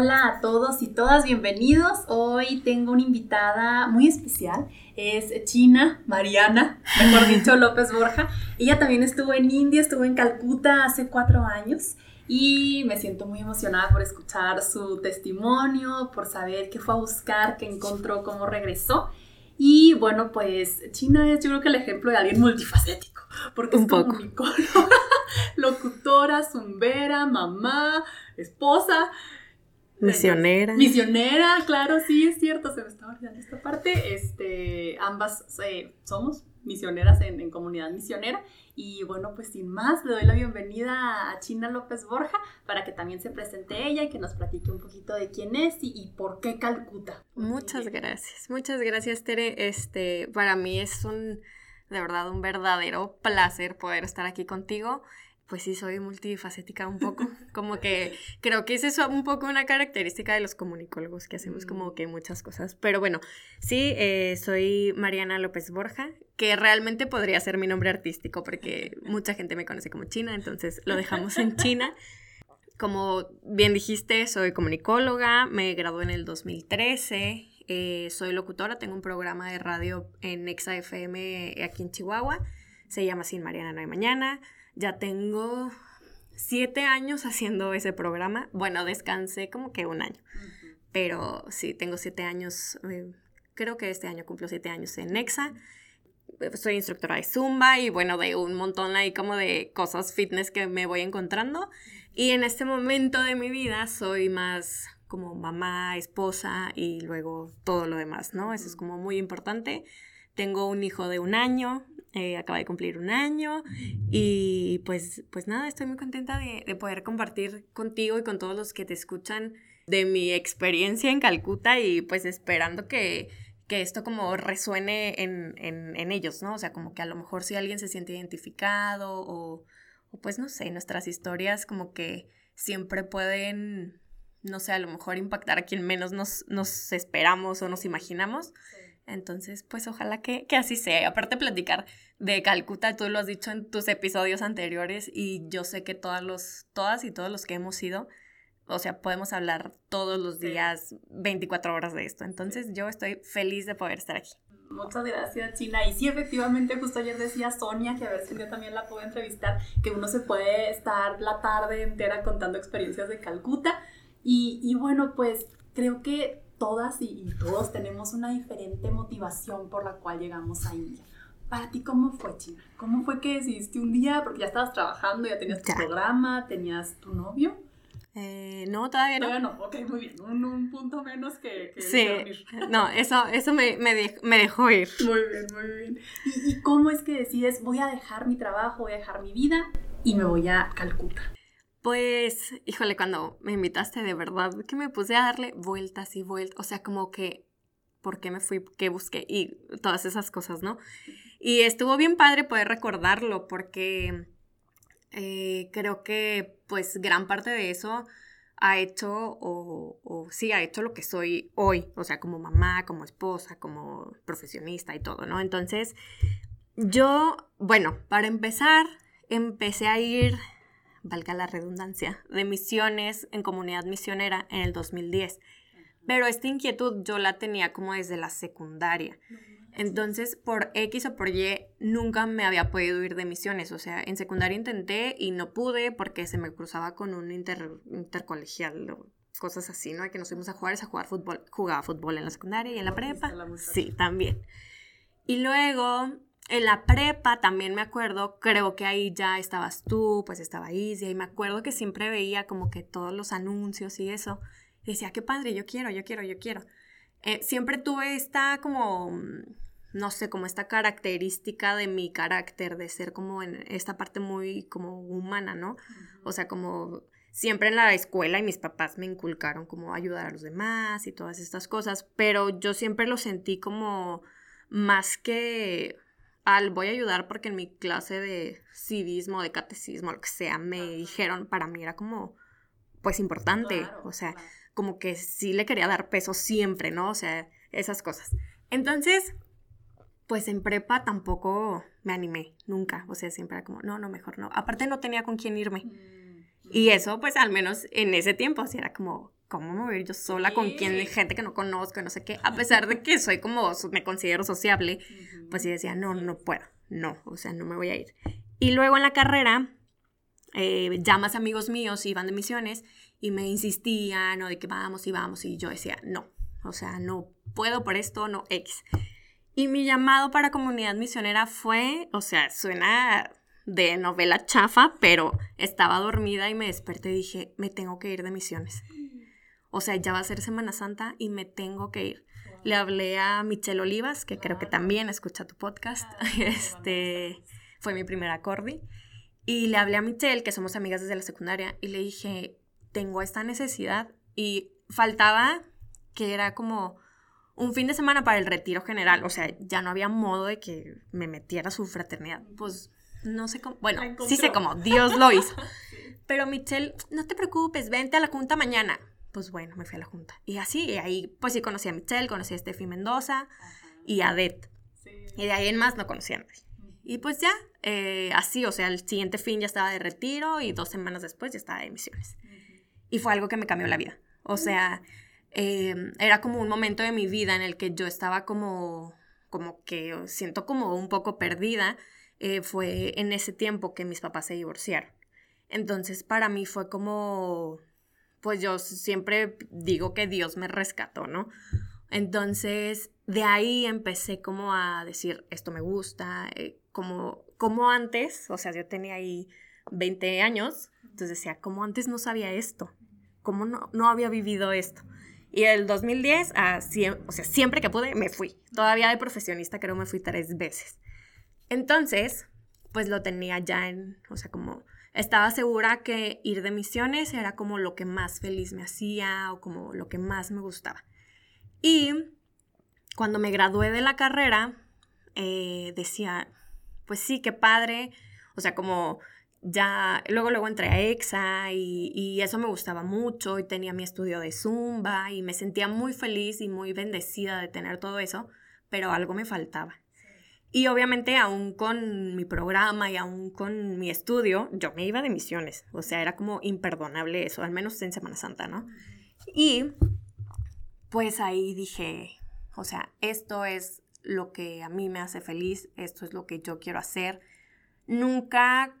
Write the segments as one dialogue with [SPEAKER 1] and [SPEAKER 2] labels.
[SPEAKER 1] Hola a todos y todas, bienvenidos. Hoy tengo una invitada muy especial. Es China Mariana, mejor dicho López Borja. Ella también estuvo en India, estuvo en Calcuta hace cuatro años y me siento muy emocionada por escuchar su testimonio, por saber qué fue a buscar, qué encontró, cómo regresó. Y bueno, pues China es yo creo que el ejemplo de alguien multifacético, porque es poco. locutora, zumbera, mamá, esposa,
[SPEAKER 2] Misionera.
[SPEAKER 1] Misionera, claro, sí, es cierto, se me estaba olvidando esta parte. Este, ambas eh, somos misioneras en, comunidad misionera. Y bueno, pues sin más, le doy la bienvenida a China López Borja para que también se presente ella y que nos platique un poquito de quién es y, por qué Calcuta.
[SPEAKER 2] Muchas gracias, muchas gracias, Tere. Este, para mí es un, de verdad, un verdadero placer poder estar aquí contigo pues sí, soy multifacética un poco. Como que creo que es eso un poco una característica de los comunicólogos, que hacemos como mm. que muchas cosas. Pero bueno, sí, eh, soy Mariana López Borja, que realmente podría ser mi nombre artístico, porque mucha gente me conoce como China, entonces lo dejamos en China. Como bien dijiste, soy comunicóloga, me gradué en el 2013, eh, soy locutora, tengo un programa de radio en Exa FM aquí en Chihuahua, se llama Sin Mariana No hay Mañana. Ya tengo siete años haciendo ese programa. Bueno, descansé como que un año. Pero sí, tengo siete años. Eh, creo que este año cumplo siete años en Nexa. Soy instructora de Zumba y bueno, de un montón ahí como de cosas fitness que me voy encontrando. Y en este momento de mi vida soy más como mamá, esposa y luego todo lo demás, ¿no? Eso es como muy importante. Tengo un hijo de un año, eh, acaba de cumplir un año y pues, pues nada, estoy muy contenta de, poder compartir contigo y con todos los que te escuchan de mi experiencia en Calcuta y pues esperando que, esto como resuene en, ellos, ¿no? O sea, como que a lo mejor si alguien se siente identificado o, pues no sé, nuestras historias como que siempre pueden, no sé, a lo mejor impactar a quien menos nos, nos esperamos o nos imaginamos. Entonces, pues ojalá que, así sea. Aparte platicar de Calcuta, tú lo has dicho en tus episodios anteriores y yo sé que todas, los, todas y todos los que hemos ido, o sea, podemos hablar todos los días 24 horas de esto. Entonces, yo estoy feliz de poder estar aquí.
[SPEAKER 1] Muchas gracias, China. Y sí, efectivamente, justo ayer decía Sonia, que a ver si yo también la puedo entrevistar, que uno se puede estar la tarde entera contando experiencias de Calcuta. Y, y bueno, pues creo que todas y, todos tenemos una diferente motivación por la cual llegamos a India. Para ti, ¿cómo fue, China? ¿Cómo fue que decidiste un día? Porque ya estabas trabajando, ya tenías tu programa, tenías tu novio.
[SPEAKER 2] Eh, no, todavía no.
[SPEAKER 1] Todavía no, ok, muy bien. Un, punto menos que, que
[SPEAKER 2] Sí, no, eso, eso me, me, dejó ir.
[SPEAKER 1] Muy bien, muy bien. ¿Y, ¿Y cómo es que decides, voy a dejar mi trabajo, voy a dejar mi vida y me voy a Calcuta?
[SPEAKER 2] Pues, híjole, cuando me invitaste de verdad, que me puse a darle vueltas y vueltas, o sea, como que, ¿por qué me fui? ¿Qué busqué? Y todas esas cosas, ¿no? Y estuvo bien padre poder recordarlo porque eh, creo que, pues, gran parte de eso ha hecho, o, o, sí, ha hecho lo que soy hoy, o sea, como mamá, como esposa, como profesionista y todo, ¿no? Entonces, yo, bueno, para empezar, empecé a ir valga la redundancia, de misiones en comunidad misionera en el 2010. Pero esta inquietud yo la tenía como desde la secundaria. Entonces, por X o por Y, nunca me había podido ir de misiones. O sea, en secundaria intenté y no pude porque se me cruzaba con un intercolegial o cosas así, ¿no? Que nos fuimos a jugar, es a jugar fútbol. Jugaba fútbol en la secundaria y en la prepa. Sí, también. Y luego en la prepa también me acuerdo, creo que ahí ya estabas tú, pues estaba Isia, y me acuerdo que siempre veía como que todos los anuncios y eso. Y decía, qué padre, yo quiero, yo quiero, yo quiero. Eh, siempre tuve esta como, no sé, como esta característica de mi carácter, de ser como en esta parte muy como humana, ¿no? O sea, como siempre en la escuela y mis papás me inculcaron como ayudar a los demás y todas estas cosas, pero yo siempre lo sentí como más que al voy a ayudar porque en mi clase de civismo, de catecismo, lo que sea, me dijeron, para mí era como, pues importante, o sea, como que sí le quería dar peso siempre, ¿no? O sea, esas cosas. Entonces, pues en prepa tampoco me animé, nunca, o sea, siempre era como, no, no, mejor no. Aparte no tenía con quién irme. Mm. Y eso, pues al menos en ese tiempo, así era como, ¿cómo me voy a ir yo sola con quien, gente que no conozco, no sé qué? A pesar de que soy como, me considero sociable, pues sí decía, no, no puedo, no, o sea, no me voy a ir. Y luego en la carrera, eh, ya más amigos míos iban de misiones y me insistían, o de que vamos y vamos, y yo decía, no, o sea, no puedo por esto, no, X. Y mi llamado para comunidad misionera fue, o sea, suena de novela chafa, pero estaba dormida y me desperté y dije, me tengo que ir de misiones. O sea, ya va a ser Semana Santa y me tengo que ir. Le hablé a Michelle Olivas, que creo que también escucha tu podcast. Este fue mi primer acorde. Y le hablé a Michelle, que somos amigas desde la secundaria, y le dije, tengo esta necesidad. Y faltaba que era como un fin de semana para el retiro general. O sea, ya no había modo de que me metiera a su fraternidad. Pues no sé cómo, bueno, sí sé cómo, Dios lo hizo. Pero Michelle, no te preocupes, vente a la junta mañana. Pues bueno, me fui a la junta. Y así, y ahí pues sí conocí a Michelle, conocí a Steffi Mendoza y a Det. Y de ahí en más no conocía a nadie. Y pues ya, eh, así, o sea, el siguiente fin ya estaba de retiro y dos semanas después ya estaba de misiones. Y fue algo que me cambió la vida. O sea, em, era como un momento de mi vida en el que yo estaba como, como que siento como un poco perdida eh, fue en ese tiempo que mis papás se divorciaron. Entonces para mí fue como, pues yo siempre digo que Dios me rescató, ¿no? Entonces de ahí empecé como a decir, esto me gusta, eh, como, como antes, o sea, yo tenía ahí 20 años, entonces decía, como antes no sabía esto, como no, no había vivido esto. Y el 2010, o sea, siempre que pude, me fui. Todavía de profesionista creo me fui tres veces. Entonces, pues lo tenía ya en, o sea, como estaba segura que ir de misiones era como lo que más feliz me hacía o como lo que más me gustaba. Y cuando me gradué de la carrera, eh, decía, pues sí, qué padre, o sea, como ya, luego, luego entré a EXA y, y, eso me gustaba mucho y tenía mi estudio de Zumba y me sentía muy feliz y muy bendecida de tener todo eso, pero algo me faltaba. Y obviamente aún con mi programa y aún con mi estudio, yo me iba de misiones. O sea, era como imperdonable eso, al menos en Semana Santa, ¿no? Y pues ahí dije, o sea, esto es lo que a mí me hace feliz, esto es lo que yo quiero hacer. Nunca,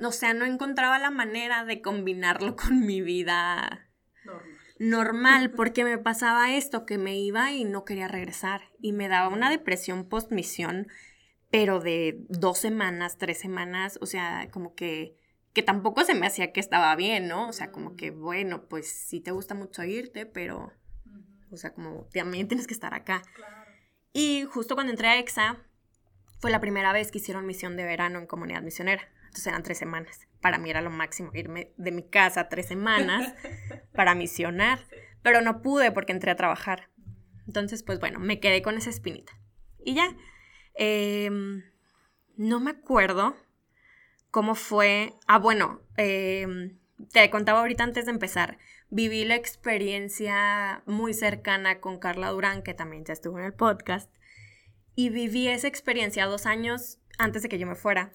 [SPEAKER 2] o sea, no encontraba la manera de combinarlo con mi vida normal, porque me pasaba esto, que me iba y no quería regresar. Y me daba una depresión post-misión, pero de dos semanas, tres semanas, o sea, como que, que tampoco se me hacía que estaba bien, ¿no? O sea, como que, bueno, pues sí te gusta mucho irte, pero, o sea, como también tienes que estar acá. Y justo cuando entré a EXA, fue la primera vez que hicieron misión de verano en comunidad misionera. Entonces eran tres semanas. Para mí era lo máximo irme de mi casa tres semanas para misionar, pero no pude porque entré a trabajar. Entonces, pues bueno, me quedé con esa espinita. Y ya, em, no me acuerdo cómo fue. Ah, bueno, em, te contaba ahorita antes de empezar. Viví la experiencia muy cercana con Carla Durán, que también ya estuvo en el podcast. Y viví esa experiencia dos años antes de que yo me fuera.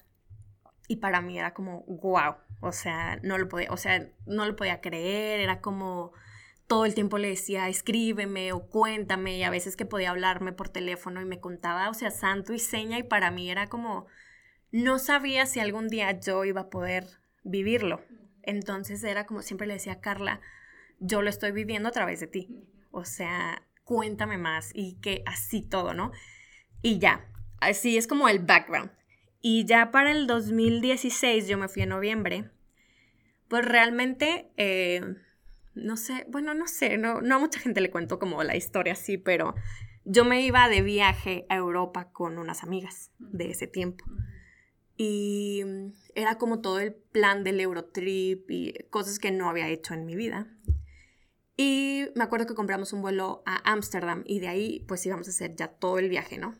[SPEAKER 2] Y para mí era como, wow, o sea, no lo podía, o sea, no lo podía creer, era como todo el tiempo le decía, escríbeme o cuéntame, y a veces que podía hablarme por teléfono y me contaba, o sea, santo y seña, y para mí era como, no sabía si algún día yo iba a poder vivirlo. Entonces era como siempre le decía a Carla, yo lo estoy viviendo a través de ti. O sea, cuéntame más y que así todo, ¿no? Y ya, así es como el background. Y ya para el 2016, yo me fui en noviembre, pues realmente, eh, no sé, bueno, no sé, no, no a mucha gente le cuento como la historia así, pero yo me iba de viaje a Europa con unas amigas de ese tiempo. Y era como todo el plan del Eurotrip y cosas que no había hecho en mi vida. Y me acuerdo que compramos un vuelo a Ámsterdam y de ahí pues íbamos a hacer ya todo el viaje, ¿no?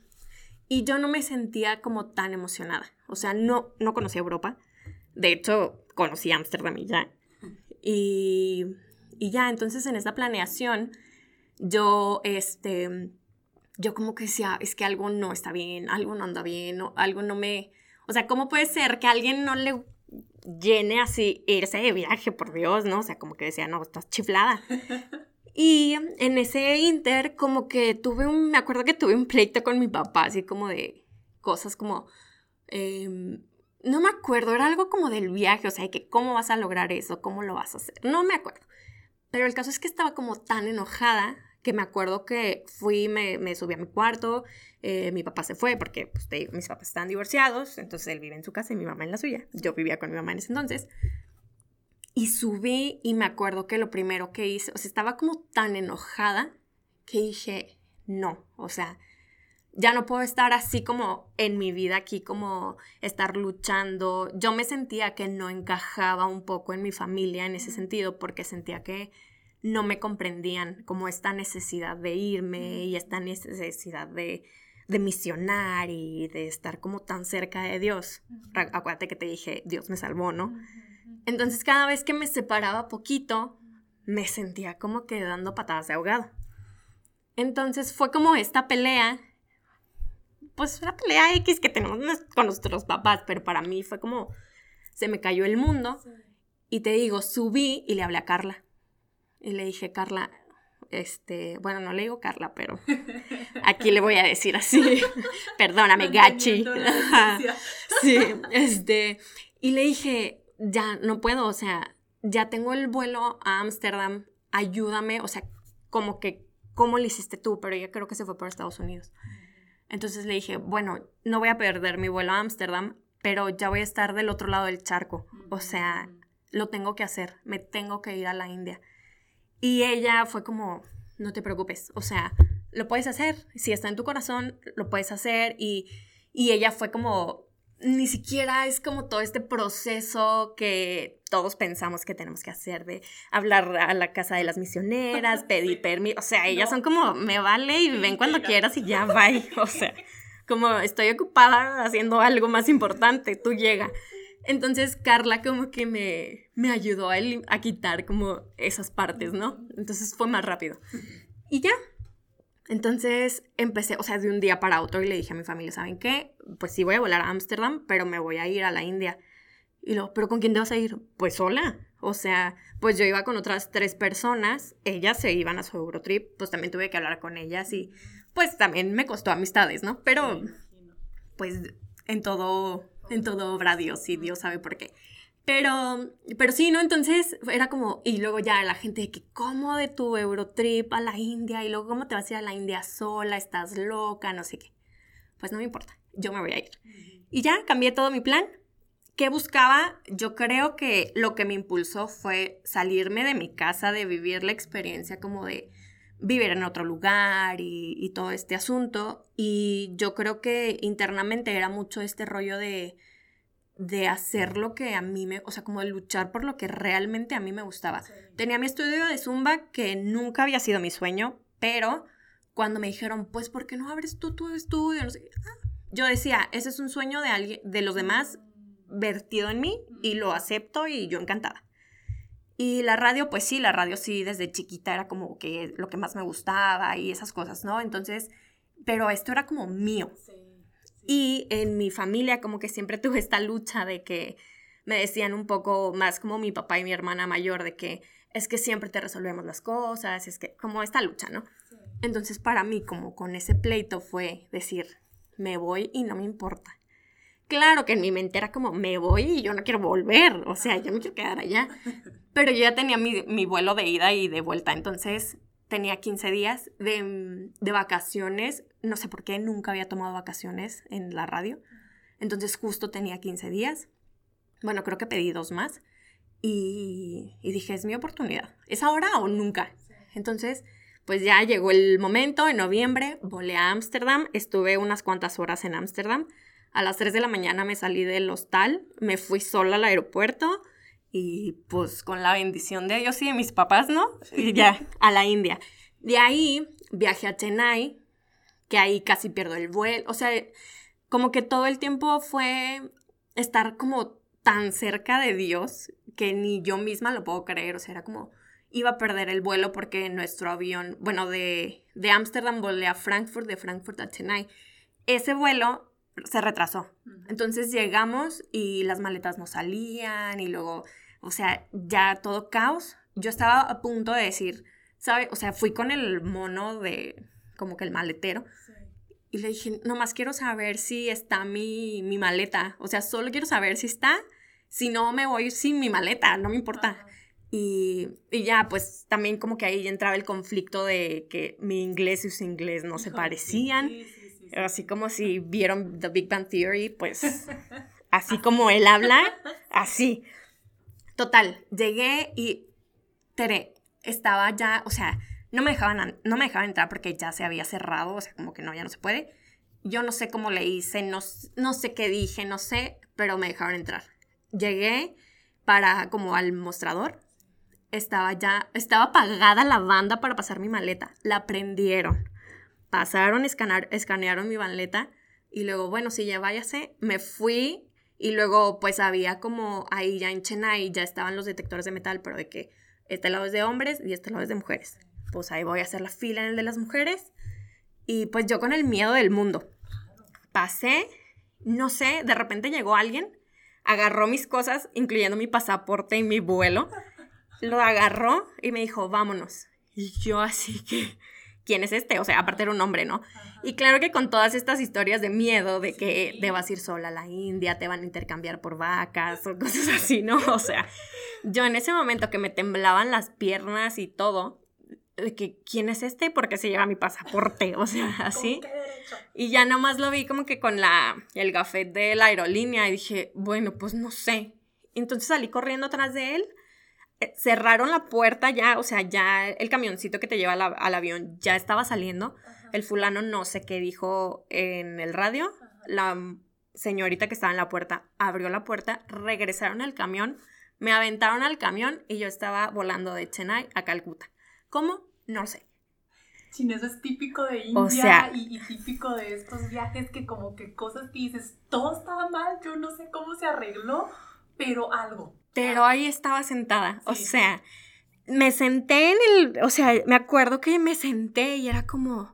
[SPEAKER 2] Y yo no me sentía como tan emocionada. O sea, no, no conocía Europa. De hecho, conocí Ámsterdam y ya. Y, ya, entonces en esta planeación, yo, este, yo como que decía, es que algo no está bien, algo no anda bien, algo no me... O sea, ¿cómo puede ser que alguien no le llene así irse de viaje, por Dios, ¿no? O sea, como que decía, no, estás chiflada. Y en ese inter, como que tuve un, me acuerdo que tuve un pleito con mi papá, así como de cosas como, em, no me acuerdo, era algo como del viaje, o sea, que cómo vas a lograr eso, cómo lo vas a hacer, no me acuerdo. Pero el caso es que estaba como tan enojada que me acuerdo que fui, me, me subí a mi cuarto, eh, mi papá se fue porque, pues, mis papás están divorciados, entonces él vive en su casa y mi mamá en la suya. Yo vivía con mi mamá en ese entonces. Y subí y me acuerdo que lo primero que hice, o sea, estaba como tan enojada que dije, no, o sea, ya no puedo estar así como en mi vida aquí, como estar luchando. Yo me sentía que no encajaba un poco en mi familia en ese sentido porque sentía que no me comprendían como esta necesidad de irme y esta necesidad de, de misionar y de estar como tan cerca de Dios. Acuérdate que te dije, Dios me salvó, ¿no? Entonces cada vez que me separaba poquito, me sentía como que dando patadas de ahogado. Entonces fue como esta pelea, pues una pelea X que tenemos con nuestros papás, pero para mí fue como, se me cayó el mundo. Y te digo, subí y le hablé a Carla. Y le dije, Carla, este, bueno, no le digo Carla, pero aquí le voy a decir así, perdóname, gachi. sí, este, y le dije, ya no puedo, o sea, ya tengo el vuelo a Ámsterdam, ayúdame, o sea, como que, ¿cómo lo hiciste tú? Pero ella creo que se fue por Estados Unidos. Entonces le dije, bueno, no voy a perder mi vuelo a Ámsterdam, pero ya voy a estar del otro lado del charco, o sea, lo tengo que hacer, me tengo que ir a la India. Y ella fue como, no te preocupes, o sea, lo puedes hacer, si está en tu corazón, lo puedes hacer. Y, ella fue como, ni siquiera es como todo este proceso que todos pensamos que tenemos que hacer de hablar a la casa de las misioneras, pedir permiso, o sea, ellas son como, me vale y ven cuando quieras y ya va, o sea, como estoy ocupada haciendo algo más importante, tú llega. Entonces Carla como que me, me ayudó a, a quitar como esas partes, ¿no? Entonces fue más rápido. Y ya. Entonces empecé, o sea, de un día para otro y le dije a mi familia, ¿saben qué? Pues sí voy a volar a Ámsterdam, pero me voy a ir a la India. Y luego, ¿pero con quién te vas a ir? Pues sola. O sea, pues yo iba con otras tres personas, ellas se iban a su Eurotrip, pues también tuve que hablar con ellas y pues también me costó amistades, ¿no? Pero pues en todo en todo obra Dios y Dios sabe por qué. Pero, pero sí, ¿no? Entonces era como, y luego ya la gente de que, ¿cómo de tu Eurotrip a la India? Y luego, ¿cómo te vas a ir a la India sola? ¿Estás loca? No sé qué. Pues no me importa, yo me voy a ir. Y ya cambié todo mi plan. ¿Qué buscaba? Yo creo que lo que me impulsó fue salirme de mi casa, de vivir la experiencia como de vivir en otro lugar y, todo este asunto. Y yo creo que internamente era mucho este rollo de, de hacer lo que a mí me, o sea, como de luchar por lo que realmente a mí me gustaba. Tenía mi estudio de Zumba que nunca había sido mi sueño, pero cuando me dijeron, pues, ¿por qué no abres tú tu estudio? Ah, yo decía, ese es un sueño de alguien, de los demás vertido en mí y lo acepto y yo encantada. Y la radio, pues sí, la radio sí, desde chiquita era como que lo que más me gustaba y esas cosas, ¿no? Entonces, pero esto era como mío. Y en mi familia como que siempre tuve esta lucha de que me decían un poco más como mi papá y mi hermana mayor, de que es que siempre te resolvemos las cosas, es que como esta lucha, ¿no? Entonces para mí como con ese pleito fue decir, me voy y no me importa. Claro que en mi mente era como, me voy y yo no quiero volver, o sea, yo me quiero quedar allá. Pero yo ya tenía mi, vuelo de ida y de vuelta, entonces tenía 15 días de, de, vacaciones. No sé por qué, nunca había tomado vacaciones en la radio. Entonces justo tenía 15 días. Bueno, creo que pedí dos más. Y, y dije, es mi oportunidad. ¿Es ahora o nunca? Entonces, pues ya llegó el momento, en noviembre volé a Ámsterdam. Estuve unas cuantas horas en Ámsterdam. A las 3 de la mañana me salí del hostal, me fui sola al aeropuerto y pues con la bendición de Dios y de mis papás, ¿no? Y ya, a la India. De ahí viajé a Chennai, que ahí casi pierdo el vuelo. O sea, como que todo el tiempo fue estar como tan cerca de Dios que ni yo misma lo puedo creer. O sea, era como iba a perder el vuelo porque nuestro avión, bueno, de Ámsterdam volé a Frankfurt, de Frankfurt a Chennai. Ese vuelo se retrasó. Entonces llegamos y las maletas no salían y luego, o sea, ya todo caos. Yo estaba a punto de decir, ¿sabe? O sea, fui con el mono de, como que el maletero. Y le dije, nomás quiero saber si está mi, mi, maleta. O sea, solo quiero saber si está. Si no, me voy sin mi maleta, no me importa. Y, y, ya, pues también como que ahí entraba el conflicto de que mi inglés y su inglés no se parecían. Así como si vieron The Big Bang Theory, pues así como él habla, así. Total, llegué y Tere estaba ya, o sea, no me dejaban, no me dejaban entrar porque ya se había cerrado, o sea, como que no, ya no se puede. Yo no sé cómo le hice, no, no sé qué dije, no sé, pero me dejaron entrar. Llegué para como al mostrador. Estaba ya, estaba apagada la banda para pasar mi maleta. La prendieron. Pasaron, escanearon mi maleta y luego, bueno, sí, ya váyase. Me fui y luego pues había como ahí ya en Chennai ya estaban los detectores de metal, pero de que este lado es de hombres y este lado es de mujeres pues ahí voy a hacer la fila en el de las mujeres. Y pues yo con el miedo del mundo. Pasé, no sé, de repente llegó alguien, agarró mis cosas, incluyendo mi pasaporte y mi vuelo, lo agarró y me dijo, vámonos. Y yo así que, ¿quién es este? O sea, aparte era un hombre, ¿no? Y claro que con todas estas historias de miedo, de que debas ir sola a la India, te van a intercambiar por vacas o cosas así, ¿no? O sea, yo en ese momento que me temblaban las piernas y todo, de que quién es este porque se lleva mi pasaporte, o sea, así. Y ya nomás lo vi como que con la el gafet de la aerolínea y dije, bueno, pues no sé. Entonces salí corriendo atrás de él. Eh, cerraron la puerta ya, o sea, ya el camioncito que te lleva al, avión ya estaba saliendo. El fulano no sé qué dijo en el radio. La señorita que estaba en la puerta abrió la puerta, regresaron al camión, me aventaron al camión y yo estaba volando de Chennai a Calcuta. ¿Cómo? No sé.
[SPEAKER 1] Chino, eso es típico de India y, típico de estos viajes que como que cosas que dices, todo estaba mal, yo no sé cómo se arregló, pero algo.
[SPEAKER 2] Pero ahí estaba sentada, o sea, me senté en el, o sea, me acuerdo que me senté y era como,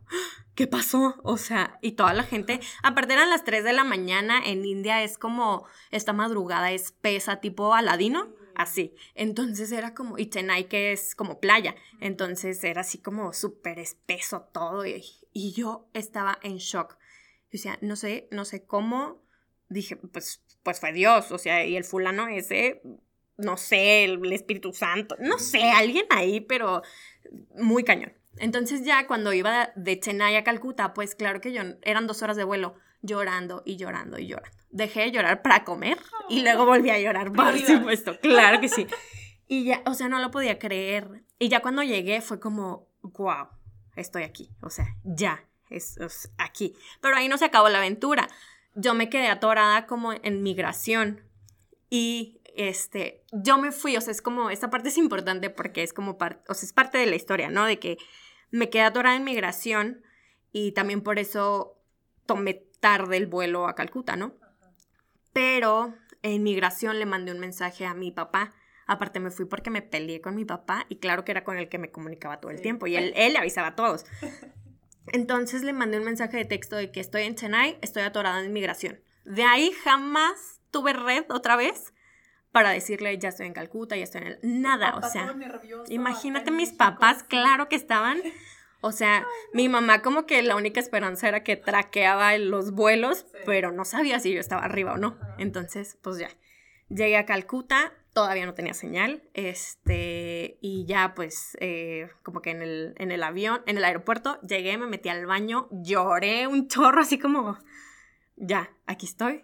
[SPEAKER 2] ¿qué pasó? O sea, y toda la gente, aparte eran las 3 de la mañana, en India es como, esta madrugada espesa, tipo Aladino así. Entonces era como, y Chennai que es como playa, entonces era así como súper espeso todo y, y, yo estaba en shock. O sea, no sé, no sé cómo, dije, pues, pues fue Dios, o sea, y el fulano ese, no sé, el, Espíritu Santo, no sé, alguien ahí, pero muy cañón. Entonces ya cuando iba de Chennai a Calcuta, pues claro que yo, eran dos horas de vuelo, llorando y llorando y llorando dejé de llorar para comer y luego volví a llorar, por supuesto, claro que sí. Y ya, o sea, no lo podía creer. Y ya cuando llegué fue como, wow, estoy aquí, o sea, ya, es, aquí. Pero ahí no se acabó la aventura. Yo me quedé atorada como en migración y este, yo me fui, o sea, es como, esta parte es importante porque es como parte, o sea, es parte de la historia, ¿no? De que me quedé atorada en migración y también por eso tomé tarde el vuelo a Calcuta, ¿no? Pero en migración le mandé un mensaje a mi papá. Aparte me fui porque me peleé con mi papá y claro que era con el que me comunicaba todo el tiempo y él, él le avisaba a todos. Entonces le mandé un mensaje de texto de que estoy en Chennai, estoy atorada en migración. De ahí jamás tuve red otra vez para decirle ya estoy en Calcuta, ya estoy en el... Nada, o sea, imagínate mis papás, claro que estaban o sea, mi mamá como que la única esperanza era que traqueaba los vuelos, pero no sabía si yo estaba arriba o no. Entonces, pues ya. Llegué a Calcuta, todavía no tenía señal, este, y ya pues eh, como que en el, en el avión, en el aeropuerto, llegué, me metí al baño, lloré un chorro así como, ya, aquí estoy,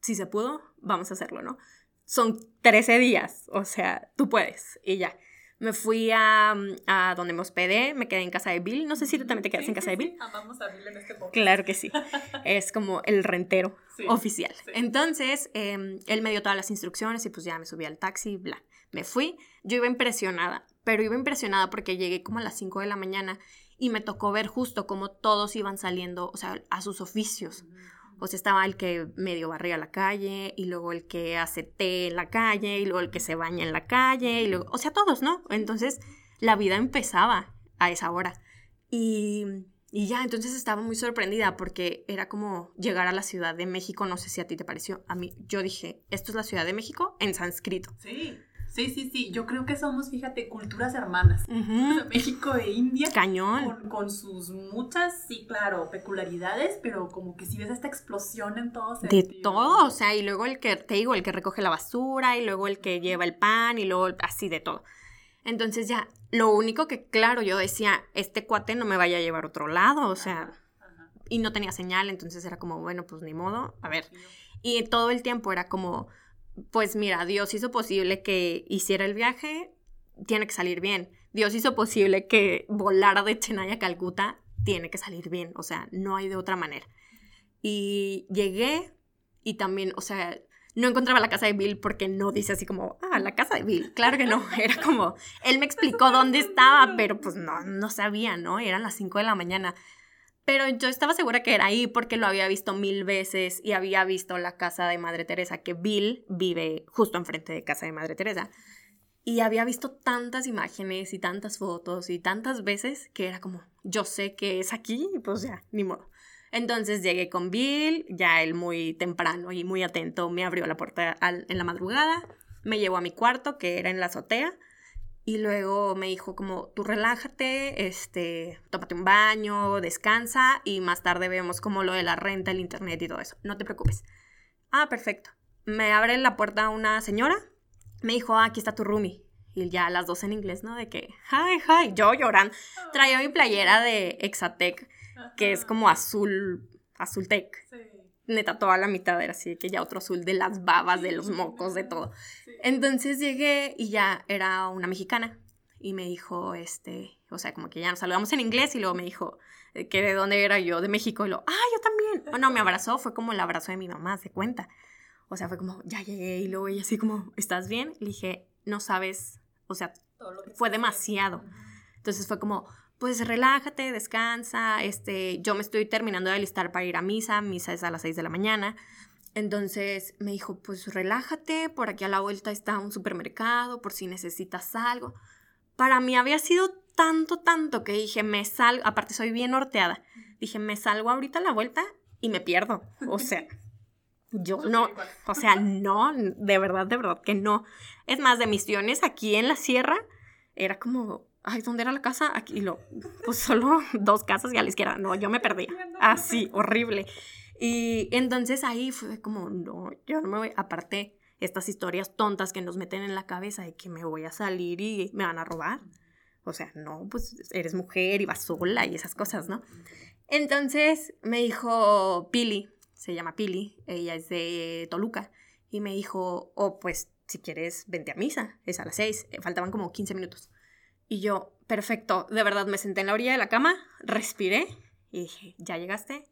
[SPEAKER 2] si se pudo, vamos a hacerlo, ¿no? Son 13 días, o sea, tú puedes, y ya Me fui a, a, donde me hospedé, me quedé en casa de Bill. No sé si tú también te quedas en casa de Bill.
[SPEAKER 1] Sí, amamos a Bill en este podcast.
[SPEAKER 2] Claro que sí. es como el rentero oficial. Entonces, eh, él me dio todas las instrucciones y pues ya me subí al taxi, bla. Me fui. Yo iba impresionada, pero iba impresionada porque llegué como a las 5 de la mañana y me tocó ver justo cómo todos iban saliendo, o sea, a sus oficios. O sea, estaba el que medio barría la calle, y luego el que hace té en la calle, y luego el que se baña en la calle, y luego, o sea, todos, ¿no? Entonces, la vida empezaba a esa hora. Y, y ya, entonces estaba muy sorprendida porque era como llegar a la Ciudad de México, no sé si a ti te pareció, a mí, yo dije, esto es la Ciudad de México en sánscrito.
[SPEAKER 1] Sí. Sí, sí, sí. Yo creo que somos, fíjate, culturas hermanas. México e India.
[SPEAKER 2] Cañón.
[SPEAKER 1] Con, sus muchas, sí, claro, peculiaridades, pero como que si ves esta explosión en todo
[SPEAKER 2] De todo, o sea, y luego el que, te digo, el que recoge la basura, y luego el que lleva el pan, y luego así de todo. Entonces ya, lo único que, claro, yo decía, este cuate no me vaya a llevar a otro lado, o sea, y no tenía señal, entonces era como, bueno, pues ni modo, a ver. Y todo el tiempo era como pues mira, Dios hizo posible que hiciera el viaje, tiene que salir bien. Dios hizo posible que volara de Chennai a Calcuta, tiene que salir bien, o sea, no hay de otra manera. Y llegué y también, o sea, no encontraba la casa de Bill porque no dice así como, ah, la casa de Bill. Claro que no, era como, él me explicó dónde estaba, pero pues no, no sabía, ¿no? Eran las 5 de la mañana. Pero yo estaba segura que era ahí porque lo había visto mil veces y había visto la casa de Madre Teresa, que Bill vive justo enfrente de casa de Madre Teresa. Y había visto tantas imágenes y tantas fotos y tantas veces que era como, yo sé que es aquí, pues ya, ni modo. Entonces llegué con Bill, ya él muy temprano y muy atento me abrió la puerta en la madrugada, me llevó a mi cuarto, que era en la azotea, y luego me dijo como, tú relájate, este, tómate un baño, descansa y más tarde vemos como lo de la renta, el internet y todo eso. No te preocupes. Ah, perfecto. Me abre la puerta una señora, me dijo, ah, aquí está tu roomie. Y ya las dos en inglés, ¿no? De que, hi, hi, yo llorando. Traía mi playera de Exatec, que es como azul, azul tech. Sí neta, toda la mitad era así, que ya otro azul de las babas, de los mocos, de todo. Entonces llegué y ya era una mexicana y me dijo, este, o sea, como que ya nos saludamos en inglés y luego me dijo eh, que de dónde era yo, de México, y luego, ah, yo también. O no, me abrazó, fue como el abrazo de mi mamá, se cuenta. O sea, fue como, ya llegué y luego ella así como, ¿estás bien? Le dije, no sabes, o sea, fue demasiado. Entonces fue como, pues relájate, descansa, este, yo me estoy terminando de alistar para ir a misa, misa es a las 6 de la mañana. Entonces me dijo, pues relájate, por aquí a la vuelta está un supermercado, por si necesitas algo. Para mí había sido tanto, tanto que dije, me salgo, aparte soy bien norteada, dije, me salgo ahorita a la vuelta y me pierdo. O sea, yo no, o sea, no, de verdad, de verdad que no. Es más, de misiones aquí en la sierra, era como ay, ¿dónde era la casa? Aquí lo, pues solo dos casas y a la izquierda. No, yo me perdía. Así, horrible. Y entonces ahí fue como, no, yo no me voy, aparte, estas historias tontas que nos meten en la cabeza de que me voy a salir y me van a robar. O sea, no, pues eres mujer y vas sola y esas cosas, ¿no? Entonces me dijo Pili, se llama Pili, ella es de Toluca, y me dijo, oh, pues si quieres, vente a misa, es a las seis, faltaban como 15 minutos. Y yo, perfecto, de verdad me senté en la orilla de la cama, respiré y dije, ¿ya llegaste?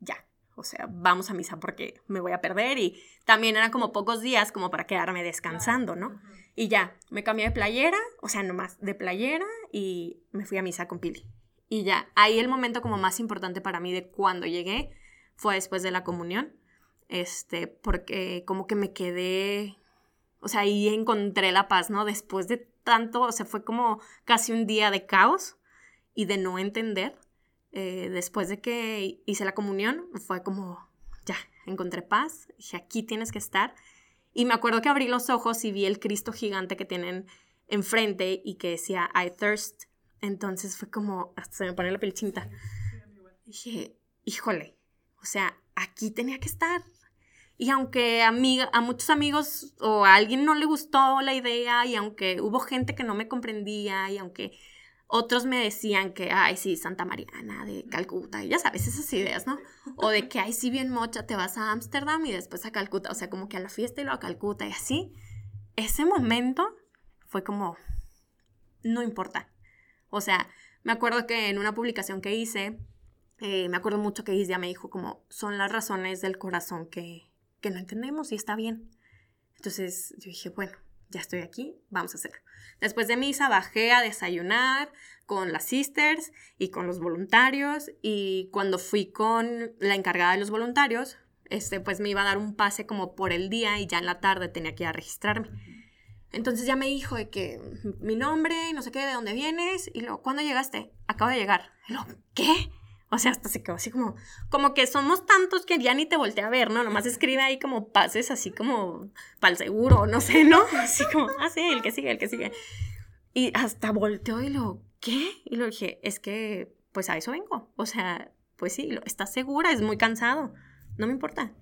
[SPEAKER 2] Ya. O sea, vamos a misa porque me voy a perder y también eran como pocos días como para quedarme descansando, ¿no? Y ya, me cambié de playera, o sea, nomás de playera y me fui a misa con Pili. Y ya, ahí el momento como más importante para mí de cuando llegué fue después de la comunión, este, porque como que me quedé, o sea, ahí encontré la paz, ¿no? Después de tanto, o sea, fue como casi un día de caos y de no entender. Eh, después de que hice la comunión, fue como, ya, encontré paz, dije, aquí tienes que estar. Y me acuerdo que abrí los ojos y vi el Cristo gigante que tienen enfrente y que decía, I thirst. Entonces fue como, hasta se me pone la piel Dije, híjole, o sea, aquí tenía que estar. Y aunque a, a muchos amigos o a alguien no le gustó la idea y aunque hubo gente que no me comprendía y aunque otros me decían que, ay, sí, Santa Mariana de Calcuta, y ya sabes, esas ideas, ¿no? O de que, ay, sí, bien mocha, te vas a Ámsterdam y después a Calcuta, o sea, como que a la fiesta y luego a Calcuta y así. Ese momento fue como, no importa. O sea, me acuerdo que en una publicación que hice, eh, me acuerdo mucho que Isdia me dijo como, son las razones del corazón que, que no entendemos y está bien. Entonces yo dije, bueno, ya estoy aquí, vamos a hacerlo. Después de misa bajé a desayunar con las sisters y con los voluntarios y cuando fui con la encargada de los voluntarios, este, pues me iba a dar un pase como por el día y ya en la tarde tenía que ir a registrarme. Entonces ya me dijo de que mi nombre y no sé qué, de dónde vienes y luego, ¿cuándo llegaste? Acabo de llegar. Y luego, ¿qué? O sea, hasta se quedó así como, como que somos tantos que ya ni te volteé a ver, ¿no? Nomás escribe ahí como pases, así como para el seguro, no sé, ¿no? Así como, ah, sí, el que sigue, el que sigue. Y hasta volteó y lo, ¿qué? Y lo dije, es que, pues a eso vengo. O sea, pues sí, ¿estás segura? Es muy cansado. No me importa.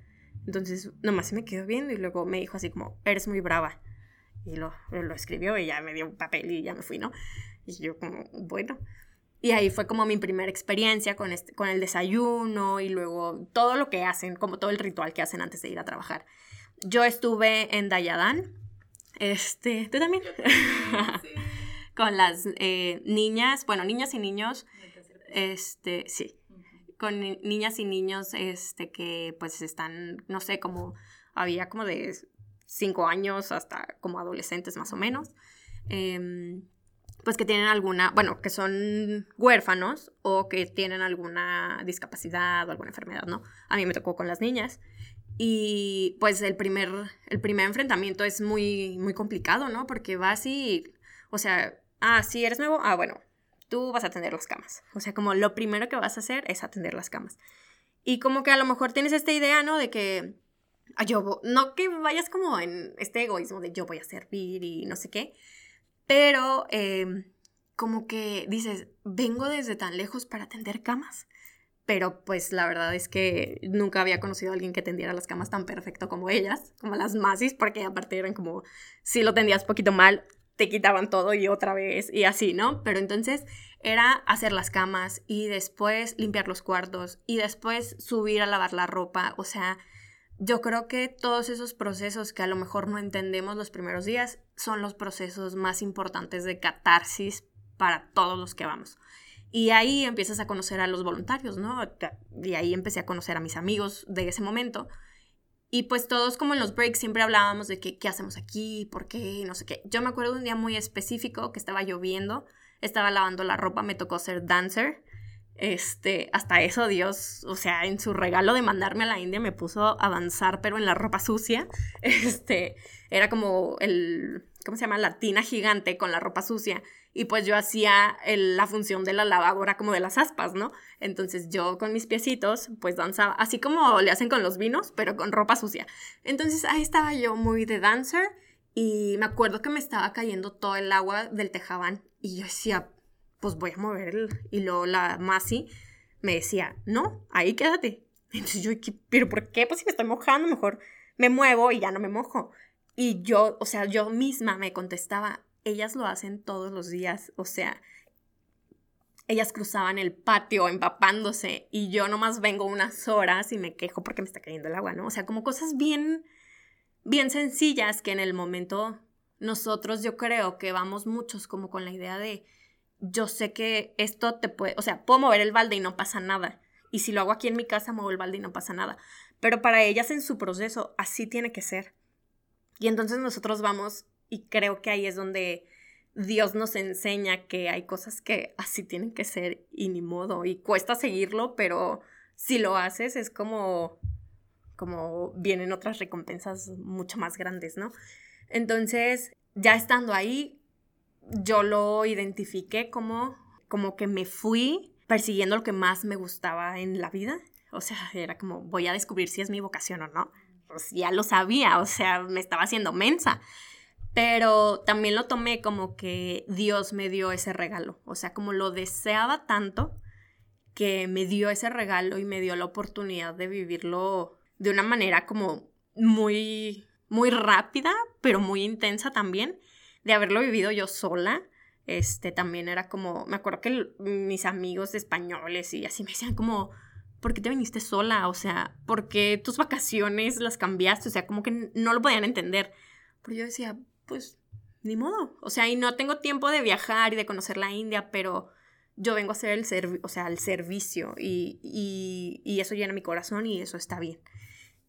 [SPEAKER 2] Entonces, nomás se me quedó viendo y luego me dijo así como, eres muy brava. Y lo, lo escribió y ya me dio un papel y ya me fui, ¿no? Y yo como, bueno. Y ahí fue como mi primera experiencia con, este, con el desayuno y luego todo lo que hacen, como todo el ritual que hacen antes de ir a trabajar. Yo estuve en Dayadán. Este, ¿tú también? con las eh, niñas, bueno, niñas y niños. Este, sí. Con niñas y niños, este, que pues están, no sé, como había como de cinco años hasta como adolescentes más o menos. Eh, pues que tienen alguna, bueno, que son huérfanos o que tienen alguna discapacidad o alguna enfermedad, ¿no? A mí me tocó con las niñas. Y pues el primer, el primer enfrentamiento es muy, muy complicado, ¿no? Porque vas y, o sea, ah, si eres nuevo, ah, bueno, tú vas a atender las camas. O sea, como lo primero que vas a hacer es atender las camas. Y como que a lo mejor tienes esta idea, ¿no? De que, yo, no que vayas como en este egoísmo de yo voy a servir y no sé qué, pero em, como que dices, vengo desde tan lejos para tender camas. Pero pues la verdad es que nunca había conocido a alguien que tendiera las camas tan perfecto como ellas, como las masis, porque aparte eran como, si lo tendías poquito mal, te quitaban todo y otra vez y así, ¿no? Pero entonces era hacer las camas y después limpiar los cuartos y después subir a lavar la ropa, o sea, yo creo que todos esos procesos que a lo mejor no entendemos los primeros días son los procesos más importantes de catarsis para todos los que vamos. Y ahí empiezas a conocer a los voluntarios, ¿no? Y ahí empecé a conocer a mis amigos de ese momento. Y pues todos como en los breaks siempre hablábamos de qué hacemos aquí, por qué, no sé qué. Yo me acuerdo de un día muy específico que estaba lloviendo, estaba lavando la ropa, me tocó ser dancer este, hasta eso Dios, o sea, en su regalo de mandarme a la India me puso a avanzar, pero en la ropa sucia. Este, era como el, ¿cómo se llama? La tina gigante con la ropa sucia. Y pues yo hacía la función de la lavadora como de las aspas, ¿no? Entonces yo con mis piecitos, pues danzaba, así como le hacen con los vinos, pero con ropa sucia. Entonces ahí estaba yo muy de dancer y me acuerdo que me estaba cayendo todo el agua del tejabán y yo decía, pues voy a mover el... Y luego la Masi me decía, no, ahí quédate. Entonces yo, ¿pero por qué? Pues si me estoy mojando, mejor me muevo y ya no me mojo. Y yo, o sea, yo misma me contestaba, ellas lo hacen todos los días, o sea, ellas cruzaban el patio empapándose y yo nomás vengo unas horas y me quejo porque me está cayendo el agua, ¿no? O sea, como cosas bien, bien sencillas que en el momento nosotros yo creo que vamos muchos como con la idea de, yo sé que esto te puede, o sea, puedo mover el balde y no pasa nada. Y si lo hago aquí en mi casa, muevo el balde y no pasa nada. Pero para ellas en su proceso, así tiene que ser. Y entonces nosotros vamos, y creo que ahí es donde Dios nos enseña que hay cosas que así tienen que ser y ni modo. Y cuesta seguirlo, pero si lo haces es como, como vienen otras recompensas mucho más grandes, ¿no? Entonces, ya estando ahí, yo lo identifiqué como, como que me fui persiguiendo lo que más me gustaba en la vida. O sea, era como, voy a descubrir si es mi vocación o no. Pues ya lo sabía, o sea, me estaba haciendo mensa. Pero también lo tomé como que Dios me dio ese regalo. O sea, como lo deseaba tanto que me dio ese regalo y me dio la oportunidad de vivirlo de una manera como muy, muy rápida, pero muy intensa también de haberlo vivido yo sola, este, también era como, me acuerdo que mis amigos españoles y así me decían como, ¿por qué te viniste sola? O sea, ¿por qué tus vacaciones las cambiaste? O sea, como que no lo podían entender. Pero yo decía, pues ni modo. O sea, y no tengo tiempo de viajar y de conocer la India, pero yo vengo a hacer el, o sea, el servicio y, y, eso llena mi corazón y eso está bien.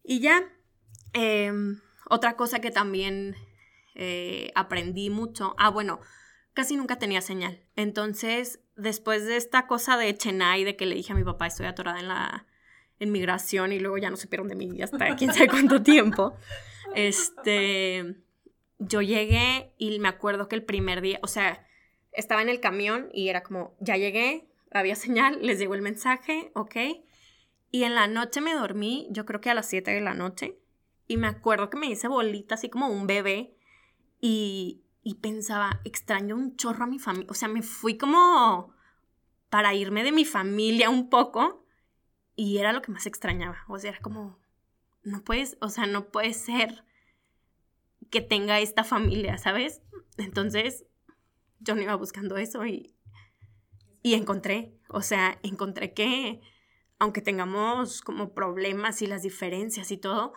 [SPEAKER 2] Y ya, em, otra cosa que también eh, aprendí mucho, ah, bueno, casi nunca tenía señal. Entonces, después de esta cosa de Chennai, de que le dije a mi papá, estoy atorada en la en migración y luego ya no supieron de mí hasta quién sabe cuánto tiempo, este, yo llegué y me acuerdo que el primer día, o sea, estaba en el camión y era como, ya llegué, había señal, les llegó el mensaje, ok. Y en la noche me dormí, yo creo que a las 7 de la noche, y me acuerdo que me hice bolita así como un bebé y, pensaba, extraño un chorro a mi familia, o sea, me fui como para irme de mi familia un poco y era lo que más extrañaba, o sea, era como, no puedes, o sea, no puede ser que tenga esta familia, ¿sabes? Entonces, yo no iba buscando eso y, y encontré, o sea, encontré que aunque tengamos como problemas y las diferencias y todo,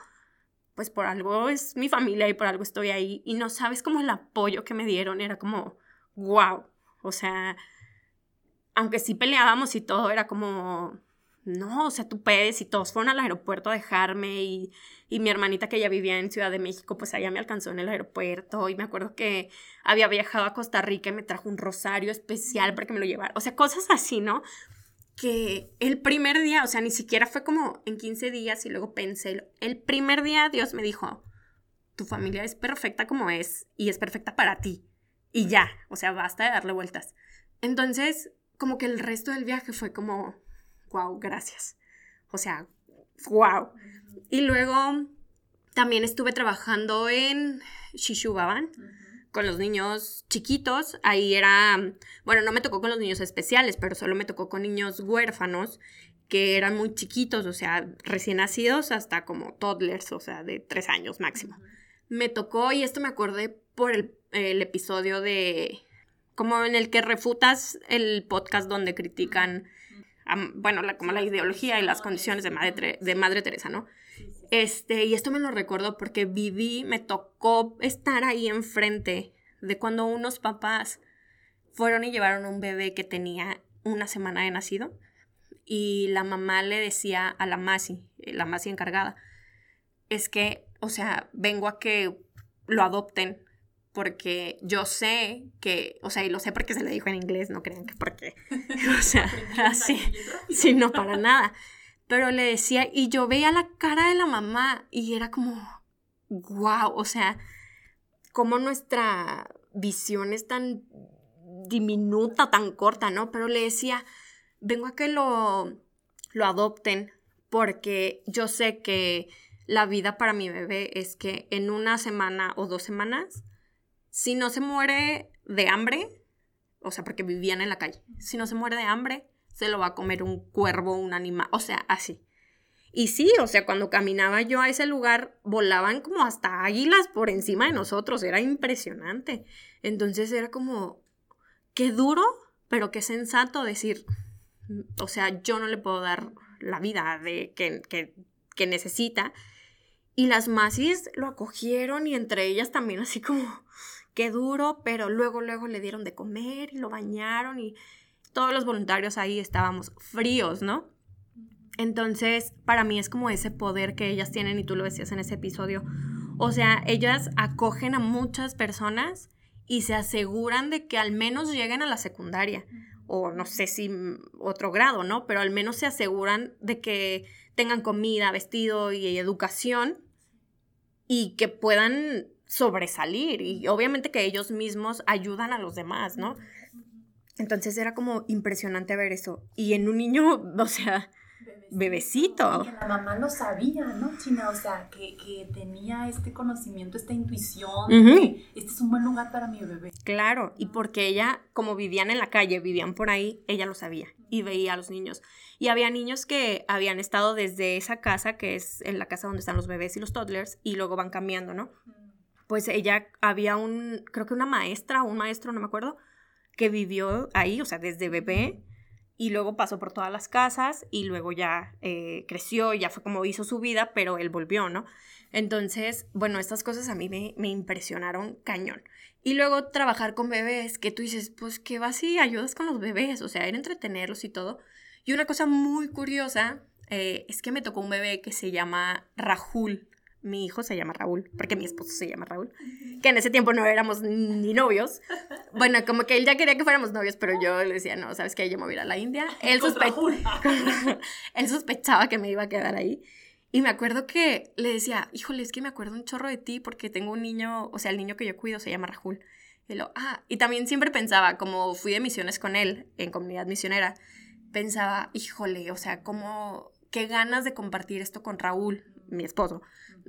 [SPEAKER 2] pues por algo es mi familia y por algo estoy ahí y no sabes como el apoyo que me dieron, era como, wow, o sea, aunque sí peleábamos y todo, era como, no, o sea, tú puedes y todos fueron al aeropuerto a dejarme y, y, mi hermanita que ya vivía en Ciudad de México, pues allá me alcanzó en el aeropuerto y me acuerdo que había viajado a Costa Rica y me trajo un rosario especial para que me lo llevara, o sea, cosas así, ¿no? Que el primer día, o sea, ni siquiera fue como en 15 días y luego pensé, el primer día Dios me dijo, tu familia es perfecta como es y es perfecta para ti y ya, o sea, basta de darle vueltas. Entonces, como que el resto del viaje fue como wow, gracias. O sea, wow. Y luego también estuve trabajando en Shishubaban con los niños chiquitos. Ahí era, bueno, no me tocó con los niños especiales, pero solo me tocó con niños huérfanos que eran muy chiquitos, o sea, recién nacidos hasta como toddlers, o sea, de tres años máximo. Me tocó, y esto me acordé por el, el episodio de, como en el que refutas el podcast donde critican bueno, la, como la ideología y las condiciones de Madre, de Madre Teresa, ¿no? Este, y esto me lo recuerdo porque viví, me tocó estar ahí enfrente de cuando unos papás fueron y llevaron un bebé que tenía una semana de nacido y la mamá le decía a la Masi, la Masi encargada, es que, o sea, vengo a que lo adopten porque yo sé que, o sea, y lo sé porque se le dijo en inglés, no crean que porque, o sea, así, sí, no para nada. Pero le decía, y yo veía la cara de la mamá y era como, wow, o sea, como nuestra visión es tan diminuta, tan corta, ¿no? Pero le decía, vengo a que lo, lo adopten porque yo sé que la vida para mi bebé es que en una semana o dos semanas si no se muere de hambre, o sea, porque vivían en la calle, si no se muere de hambre, se lo va a comer un cuervo, un animal, o sea, así. Y sí, o sea, cuando caminaba yo a ese lugar, volaban como hasta águilas por encima de nosotros, era impresionante. Entonces era como, qué duro, pero qué sensato decir, o sea, yo no le puedo dar la vida de que, que, que necesita. Y las masis lo acogieron y entre ellas también así como, qué duro, pero luego, luego le dieron de comer y lo bañaron y todos los voluntarios ahí estábamos fríos, ¿no? Entonces, para mí es como ese poder que ellas tienen y tú lo decías en ese episodio. O sea, ellas acogen a muchas personas y se aseguran de que al menos lleguen a la secundaria o no sé si otro grado, ¿no? Pero al menos se aseguran de que tengan comida, vestido y educación y que puedan sobresalir y obviamente que ellos mismos ayudan a los demás, ¿no? Entonces era como impresionante ver eso. Y en un niño, o sea, bebecito.
[SPEAKER 1] que la mamá lo sabía, ¿no, China? O sea, que, tenía este conocimiento, esta intuición, que este es un buen lugar para mi bebé.
[SPEAKER 2] Claro, y porque ella, como vivían en la calle, vivían por ahí, ella lo sabía y veía a los niños. Y había niños que habían estado desde esa casa, que es en la casa donde están los bebés y los toddlers, y luego van cambiando, ¿no? pues ella había un, creo que una maestra o un maestro, no me acuerdo, que vivió ahí, o sea, desde bebé, y luego pasó por todas las casas y luego ya eh, creció, ya fue como hizo su vida, pero él volvió, ¿no? Entonces, bueno, estas cosas a mí me, me impresionaron cañón. Y luego trabajar con bebés, que tú dices, pues que vas y ayudas con los bebés, o sea, era entretenerlos y todo. Y una cosa muy curiosa eh, es que me tocó un bebé que se llama Rahul. Mi hijo se llama Raúl, porque mi esposo se llama Raúl, que en ese tiempo no éramos ni novios. Bueno, como que él ya quería que fuéramos novios, pero yo le decía, no, ¿sabes qué? Yo me voy a ir a la India. Él, él sospechaba que me iba a quedar ahí. Y me acuerdo que le decía, híjole, es que me acuerdo un chorro de ti porque tengo un niño, o sea, el niño que yo cuido se llama Rahul. Y, lo, ah, y también siempre pensaba, como fui de misiones con él en comunidad misionera, pensaba, híjole, o sea, como, qué ganas de compartir esto con Raúl, mi esposo.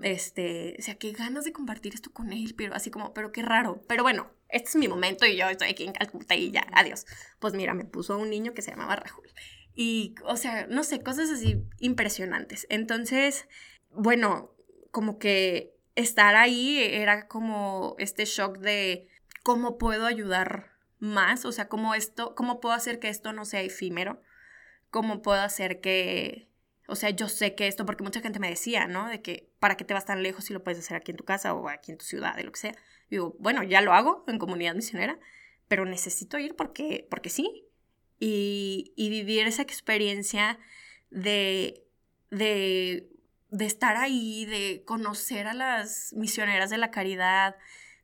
[SPEAKER 2] Este, o sea, qué ganas de compartir esto con él, pero así como, pero qué raro. Pero bueno, este es mi momento y yo estoy aquí en Calcuta y ya, adiós. Pues mira, me puso un niño que se llamaba Rahul. Y, o sea, no sé, cosas así impresionantes. Entonces, bueno, como que estar ahí era como este shock de cómo puedo ayudar más, o sea, cómo esto, cómo puedo hacer que esto no sea efímero, cómo puedo hacer que, o sea, yo sé que esto, porque mucha gente me decía, ¿no? De que, ¿para qué te vas tan lejos si lo puedes hacer aquí en tu casa o aquí en tu ciudad, de lo que sea? digo, bueno, ya lo hago en comunidad misionera, pero necesito ir porque, porque sí, y, vivir esa experiencia de, de, estar ahí, de conocer a las misioneras de la caridad,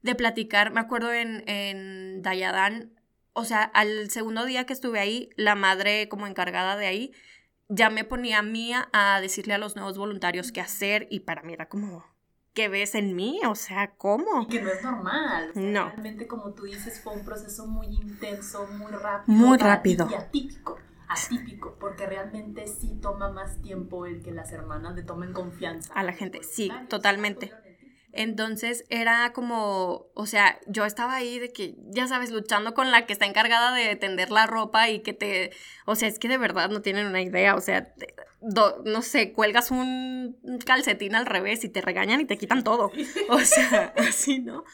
[SPEAKER 2] de platicar. Me acuerdo en, en Dayadán, o sea, al segundo día que estuve ahí, la madre como encargada de ahí, ya me ponía a mí a decirle a los nuevos voluntarios qué hacer y para mí era como, ¿qué ves en mí? O sea, ¿cómo?
[SPEAKER 1] Y que no es normal.
[SPEAKER 2] no.
[SPEAKER 1] Realmente, como tú dices, fue un proceso muy intenso, muy rápido.
[SPEAKER 2] Muy rápido.
[SPEAKER 1] Y atípico. Atípico, porque realmente sí toma más tiempo el que las hermanas le tomen confianza.
[SPEAKER 2] A la gente, sí, totalmente. Entonces era como, o sea, yo estaba ahí de que, ya sabes, luchando con la que está encargada de tender la ropa y que te, o sea, es que de verdad no tienen una idea, o sea, no sé, cuelgas un calcetín al revés y te regañan y te quitan todo, o sea, así, ¿no?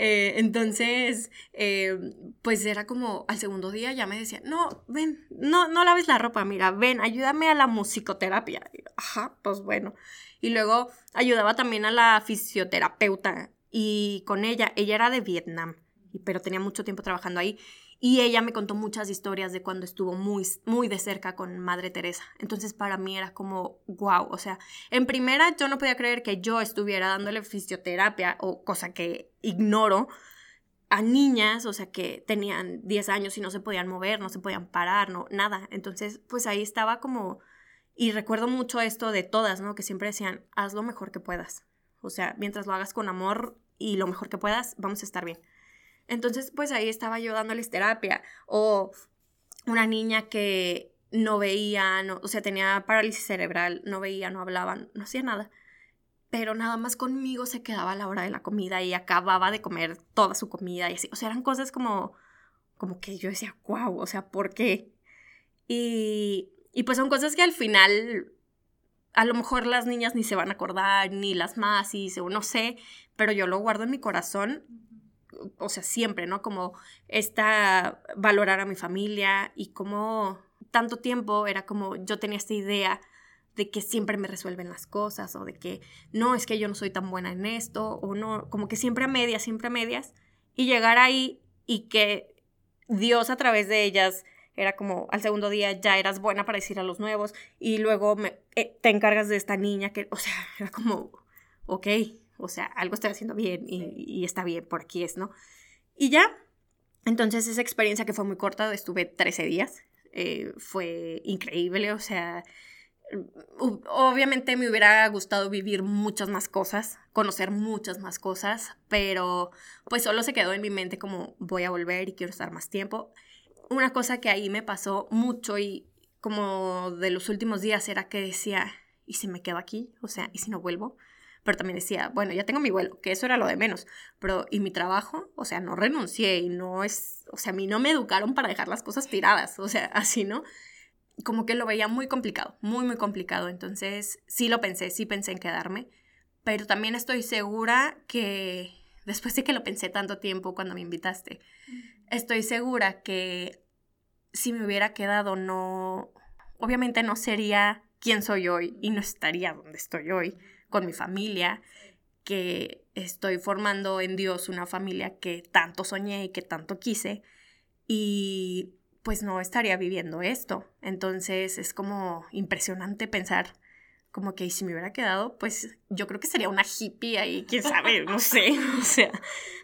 [SPEAKER 2] Eh, entonces, eh, pues era como al segundo día ya me decía, no, ven, no, no laves la ropa, mira, ven, ayúdame a la musicoterapia. Ajá, pues bueno. Y luego ayudaba también a la fisioterapeuta y con ella, ella era de Vietnam, pero tenía mucho tiempo trabajando ahí. Y ella me contó muchas historias de cuando estuvo muy, muy de cerca con Madre Teresa. Entonces para mí era como, wow, o sea, en primera yo no podía creer que yo estuviera dándole fisioterapia o cosa que ignoro a niñas, o sea, que tenían 10 años y no se podían mover, no se podían parar, no, nada. Entonces, pues ahí estaba como y recuerdo mucho esto de todas, ¿no? Que siempre decían, haz lo mejor que puedas. O sea, mientras lo hagas con amor y lo mejor que puedas, vamos a estar bien. Entonces, pues ahí estaba yo dándoles terapia. O una niña que no veía, no, o sea, tenía parálisis cerebral, no veía, no hablaba, no hacía nada. Pero nada más conmigo se quedaba a la hora de la comida y acababa de comer toda su comida y así. O sea, eran cosas como, como que yo decía, wow, o sea, ¿por qué? Y y pues son cosas que al final a lo mejor las niñas ni se van a acordar, ni las más, y no sé, pero yo lo guardo en mi corazón, o sea, siempre, ¿no? Como esta, valorar a mi familia y como tanto tiempo era como yo tenía esta idea de que siempre me resuelven las cosas o de que no, es que yo no soy tan buena en esto o no, como que siempre a medias, siempre a medias, y llegar ahí y que Dios a través de ellas era como al segundo día ya eras buena para decir a los nuevos y luego me, eh, te encargas de esta niña que, o sea, era como, ok, o sea, algo estoy haciendo bien y, está bien, por aquí es, ¿no? Y ya, entonces esa experiencia que fue muy corta, estuve 13 días, eh, fue increíble, o sea, obviamente me hubiera gustado vivir muchas más cosas, conocer muchas más cosas, pero pues solo se quedó en mi mente como voy a volver y quiero estar más tiempo una cosa que ahí me pasó mucho y como de los últimos días era que decía, ¿y si me quedo aquí? O sea, ¿y si no vuelvo? Pero también decía, bueno, ya tengo mi vuelo, que eso era lo de menos, pero ¿y mi trabajo? O sea, no renuncié y no es, o sea, a mí no me educaron para dejar las cosas tiradas, o sea, así, ¿no? Como que lo veía muy complicado, muy, muy complicado. Entonces, sí lo pensé, sí pensé en quedarme, pero también estoy segura que después de que lo pensé tanto tiempo cuando me invitaste, estoy segura que si me hubiera quedado, no, obviamente no sería quien soy hoy y no estaría donde estoy hoy con mi familia, que estoy formando en Dios una familia que tanto soñé y que tanto quise y pues no estaría viviendo esto. Entonces es como impresionante pensar como que si me hubiera quedado, pues yo creo que sería una hippie ahí, quién sabe, no sé, o sea,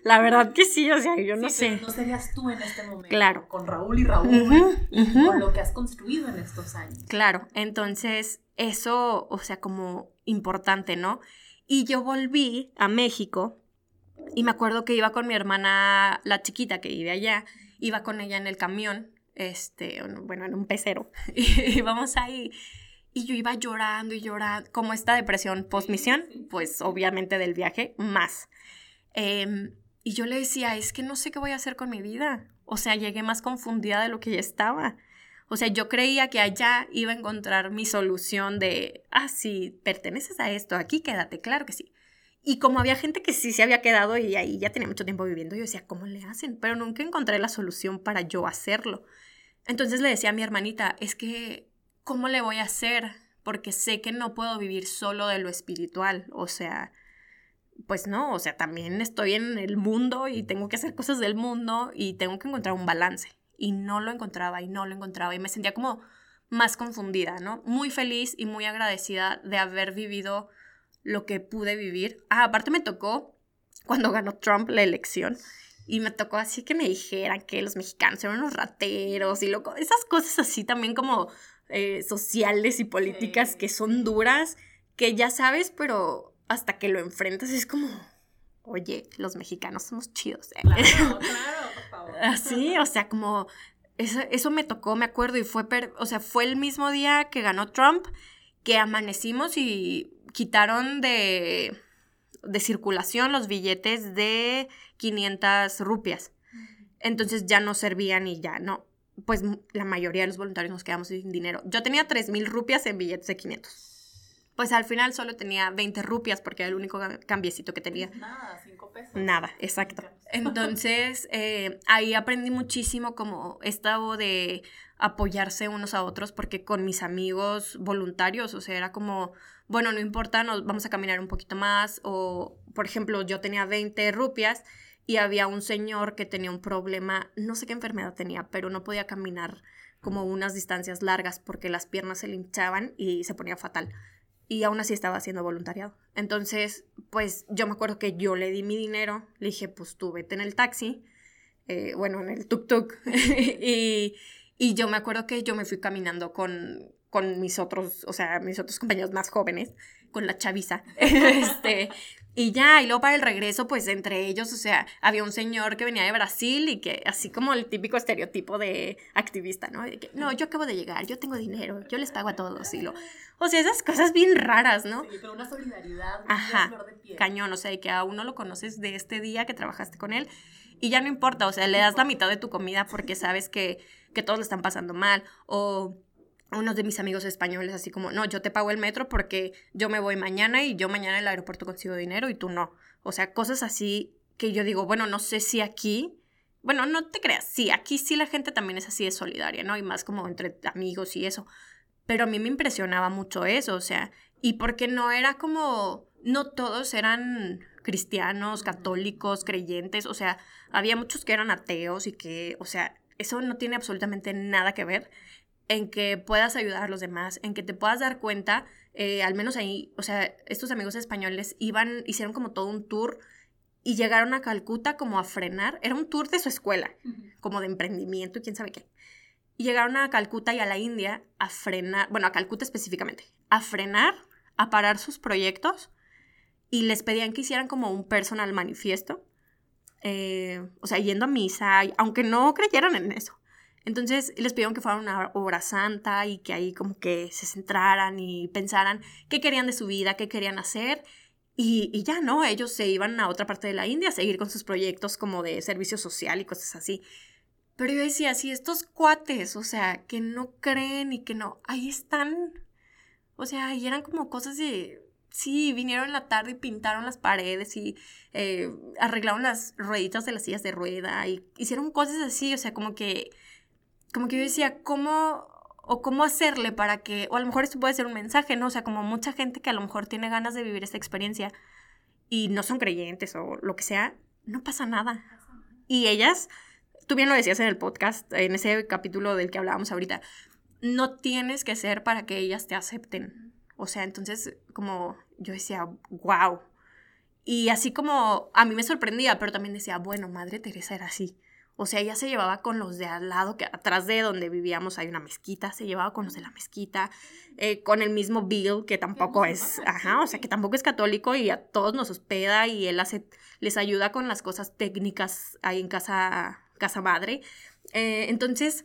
[SPEAKER 2] la verdad que sí, o sea, yo no sé.
[SPEAKER 1] no serías tú en este momento.
[SPEAKER 2] Claro.
[SPEAKER 1] Con Raúl y Raúl, y con lo que has construido en estos años.
[SPEAKER 2] Claro, entonces eso, o sea, como importante, ¿no? Y yo volví a México y me acuerdo que iba con mi hermana, la chiquita que vive allá, iba con ella en el camión, este, bueno, en un pecero, y íbamos ahí. Y yo iba llorando y llorando, como esta depresión post-misión, pues obviamente del viaje, más. Em, y yo le decía, es que no sé qué voy a hacer con mi vida. O sea, llegué más confundida de lo que ya estaba. O sea, yo creía que allá iba a encontrar mi solución de, ah, sí, perteneces a esto, aquí quédate, claro que sí. Y como había gente que sí se había quedado y ahí ya tenía mucho tiempo viviendo, yo decía, ¿cómo le hacen? Pero nunca encontré la solución para yo hacerlo. Entonces le decía a mi hermanita, es que, ¿cómo le voy a hacer? Porque sé que no puedo vivir solo de lo espiritual. O sea, pues no, o sea, también estoy en el mundo y tengo que hacer cosas del mundo y tengo que encontrar un balance y no lo encontraba y no lo encontraba y me sentía como más confundida, ¿no? Muy feliz y muy agradecida de haber vivido lo que pude vivir. Ah, aparte me tocó cuando ganó Trump la elección y me tocó así que me dijeran que los mexicanos eran unos rateros y loco, esas cosas así también como eh, sociales y políticas que son duras, que ya sabes, pero hasta que lo enfrentas es como, oye, los mexicanos somos chidos. ¿eh?
[SPEAKER 1] Claro, claro, por favor.
[SPEAKER 2] Así, o sea, como eso, eso me tocó, me acuerdo, y fue, o sea, fue el mismo día que ganó Trump que amanecimos y quitaron de, de circulación los billetes de 500 rupias. Entonces ya no servían y ya no. Pues la mayoría de los voluntarios nos quedamos sin dinero. Yo tenía 3.000 rupias en billetes de 500 pues al final solo tenía 20 rupias porque era el único cambiecito que tenía.
[SPEAKER 1] Nada, 5 pesos.
[SPEAKER 2] Nada, exacto. Entonces eh, ahí aprendí muchísimo como estado de apoyarse unos a otros porque con mis amigos voluntarios, o sea, era como, bueno, no importa, nos vamos a caminar un poquito más o, por ejemplo, yo tenía 20 rupias y había un señor que tenía un problema, no sé qué enfermedad tenía, pero no podía caminar como unas distancias largas porque las piernas se le hinchaban y se ponía fatal y aún así estaba haciendo voluntariado. Entonces, pues yo me acuerdo que yo le di mi dinero, le dije, pues tú vete en el taxi, eh, bueno, en el tuk-tuk, y, y, yo me acuerdo que yo me fui caminando con, con mis otros, o sea, mis otros compañeros más jóvenes, con la chaviza, este, y ya, y luego para el regreso, pues entre ellos, o sea, había un señor que venía de Brasil y que, así como el típico estereotipo de activista, ¿no? De que, no, yo acabo de llegar, yo tengo dinero, yo les pago a todos, y lo. O sea, esas cosas bien raras, ¿no?
[SPEAKER 1] Sí, pero una solidaridad,
[SPEAKER 2] Ajá, cañón, o sea, de que a uno lo conoces de este día que trabajaste con él y ya no importa, o sea, le das la mitad de tu comida porque sabes que, que todos le están pasando mal, o unos de mis amigos españoles así como, no, yo te pago el metro porque yo me voy mañana y yo mañana en el aeropuerto consigo dinero y tú no. O sea, cosas así que yo digo, bueno, no sé si aquí, bueno, no te creas, sí, aquí sí la gente también es así de solidaria, ¿no? Y más como entre amigos y eso. Pero a mí me impresionaba mucho eso, o sea, y porque no era como, no todos eran cristianos, católicos, creyentes, o sea, había muchos que eran ateos y que, o sea, eso no tiene absolutamente nada que ver en que puedas ayudar a los demás, en que te puedas dar cuenta, eh, al menos ahí, o sea, estos amigos españoles iban, hicieron como todo un tour y llegaron a Calcuta como a frenar, era un tour de su escuela, como de emprendimiento y quién sabe qué. Y llegaron a Calcuta y a la India a frenar, bueno, a Calcuta específicamente, a frenar, a parar sus proyectos y les pedían que hicieran como un personal manifiesto, eh, o sea, yendo a misa, aunque no creyeran en eso entonces les pidieron que fuera una obra santa y que ahí como que se centraran y pensaran qué querían de su vida, qué querían hacer. Y, ya, ¿no? Ellos se iban a otra parte de la India a seguir con sus proyectos como de servicio social y cosas así. Pero yo decía, si estos cuates, o sea, que no creen y que no, ahí están. O sea, y eran como cosas de, sí, vinieron en la tarde y pintaron las paredes y eh, arreglaron las rueditas de las sillas de rueda y hicieron cosas así, o sea, como que como que yo decía, ¿cómo o cómo hacerle para que, o a lo mejor esto puede ser un mensaje, ¿no? O sea, como mucha gente que a lo mejor tiene ganas de vivir esta experiencia y no son creyentes o lo que sea, no pasa nada. Y ellas, tú bien lo decías en el podcast, en ese capítulo del que hablábamos ahorita, no tienes que ser para que ellas te acepten. O sea, entonces, como yo decía, wow. Y así como a mí me sorprendía, pero también decía, bueno, Madre Teresa era así. O sea, ella se llevaba con los de al lado, que atrás de donde vivíamos hay una mezquita, se llevaba con los de la mezquita, eh, con el mismo Bill, que tampoco es, ajá, o sea, que tampoco es católico y a todos nos hospeda y él hace, les ayuda con las cosas técnicas ahí en casa, casa madre. Eh, entonces,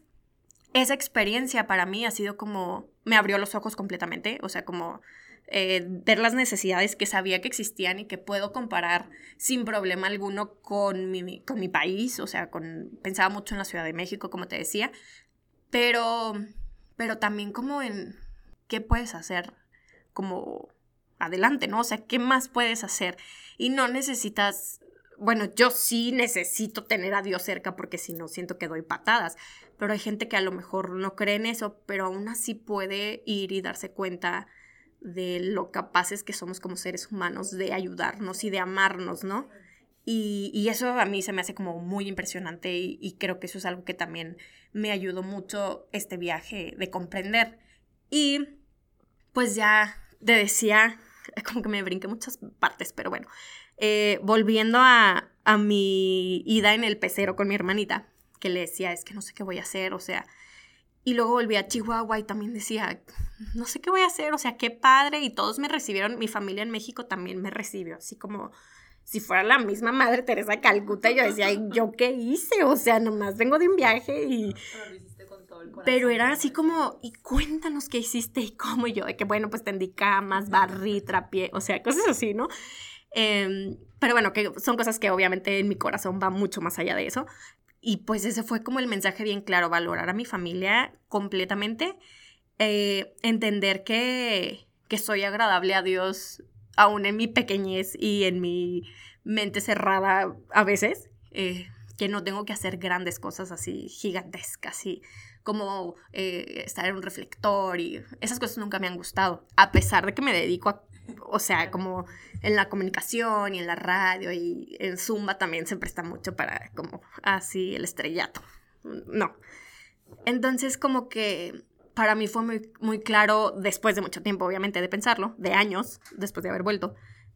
[SPEAKER 2] esa experiencia para mí ha sido como, me abrió los ojos completamente, o sea, como eh, ver las necesidades que sabía que existían y que puedo comparar sin problema alguno con mi, con mi país, o sea, con, pensaba mucho en la Ciudad de México, como te decía, pero, pero también como en qué puedes hacer como adelante, ¿no? O sea, ¿qué más puedes hacer? Y no necesitas, bueno, yo sí necesito tener a Dios cerca porque si no siento que doy patadas, pero hay gente que a lo mejor no cree en eso, pero aún así puede ir y darse cuenta de lo capaces que somos como seres humanos de ayudarnos y de amarnos, ¿no? Y, eso a mí se me hace como muy impresionante y, creo que eso es algo que también me ayudó mucho este viaje de comprender. Y pues ya te decía, como que me brinqué muchas partes, pero bueno, eh, volviendo a, a mi ida en el pecero con mi hermanita, que le decía, es que no sé qué voy a hacer, o sea, y luego volví a Chihuahua y también decía, no sé qué voy a hacer, o sea, qué padre. Y todos me recibieron, mi familia en México también me recibió, así como si fuera la misma Madre Teresa de Calcuta. Y yo decía, ¿yo qué hice? O sea, nomás vengo de un viaje y... Pero era así como, y cuéntanos qué hiciste y cómo y yo, de que bueno, pues tendí camas, barrí, trapié, o sea, cosas así, ¿no? Em, pero bueno, que son cosas que obviamente en mi corazón va mucho más allá de eso. Y pues ese fue como el mensaje bien claro, valorar a mi familia completamente, eh, entender que, que soy agradable a Dios aún en mi pequeñez y en mi mente cerrada a veces, eh, que no tengo que hacer grandes cosas así gigantescas y como eh, estar en un reflector y esas cosas nunca me han gustado, a pesar de que me dedico a o sea, como en la comunicación y en la radio y en Zumba también se presta mucho para como así el estrellato. No. Entonces como que para mí fue muy, muy claro, después de mucho tiempo obviamente de pensarlo, de años, después de haber vuelto,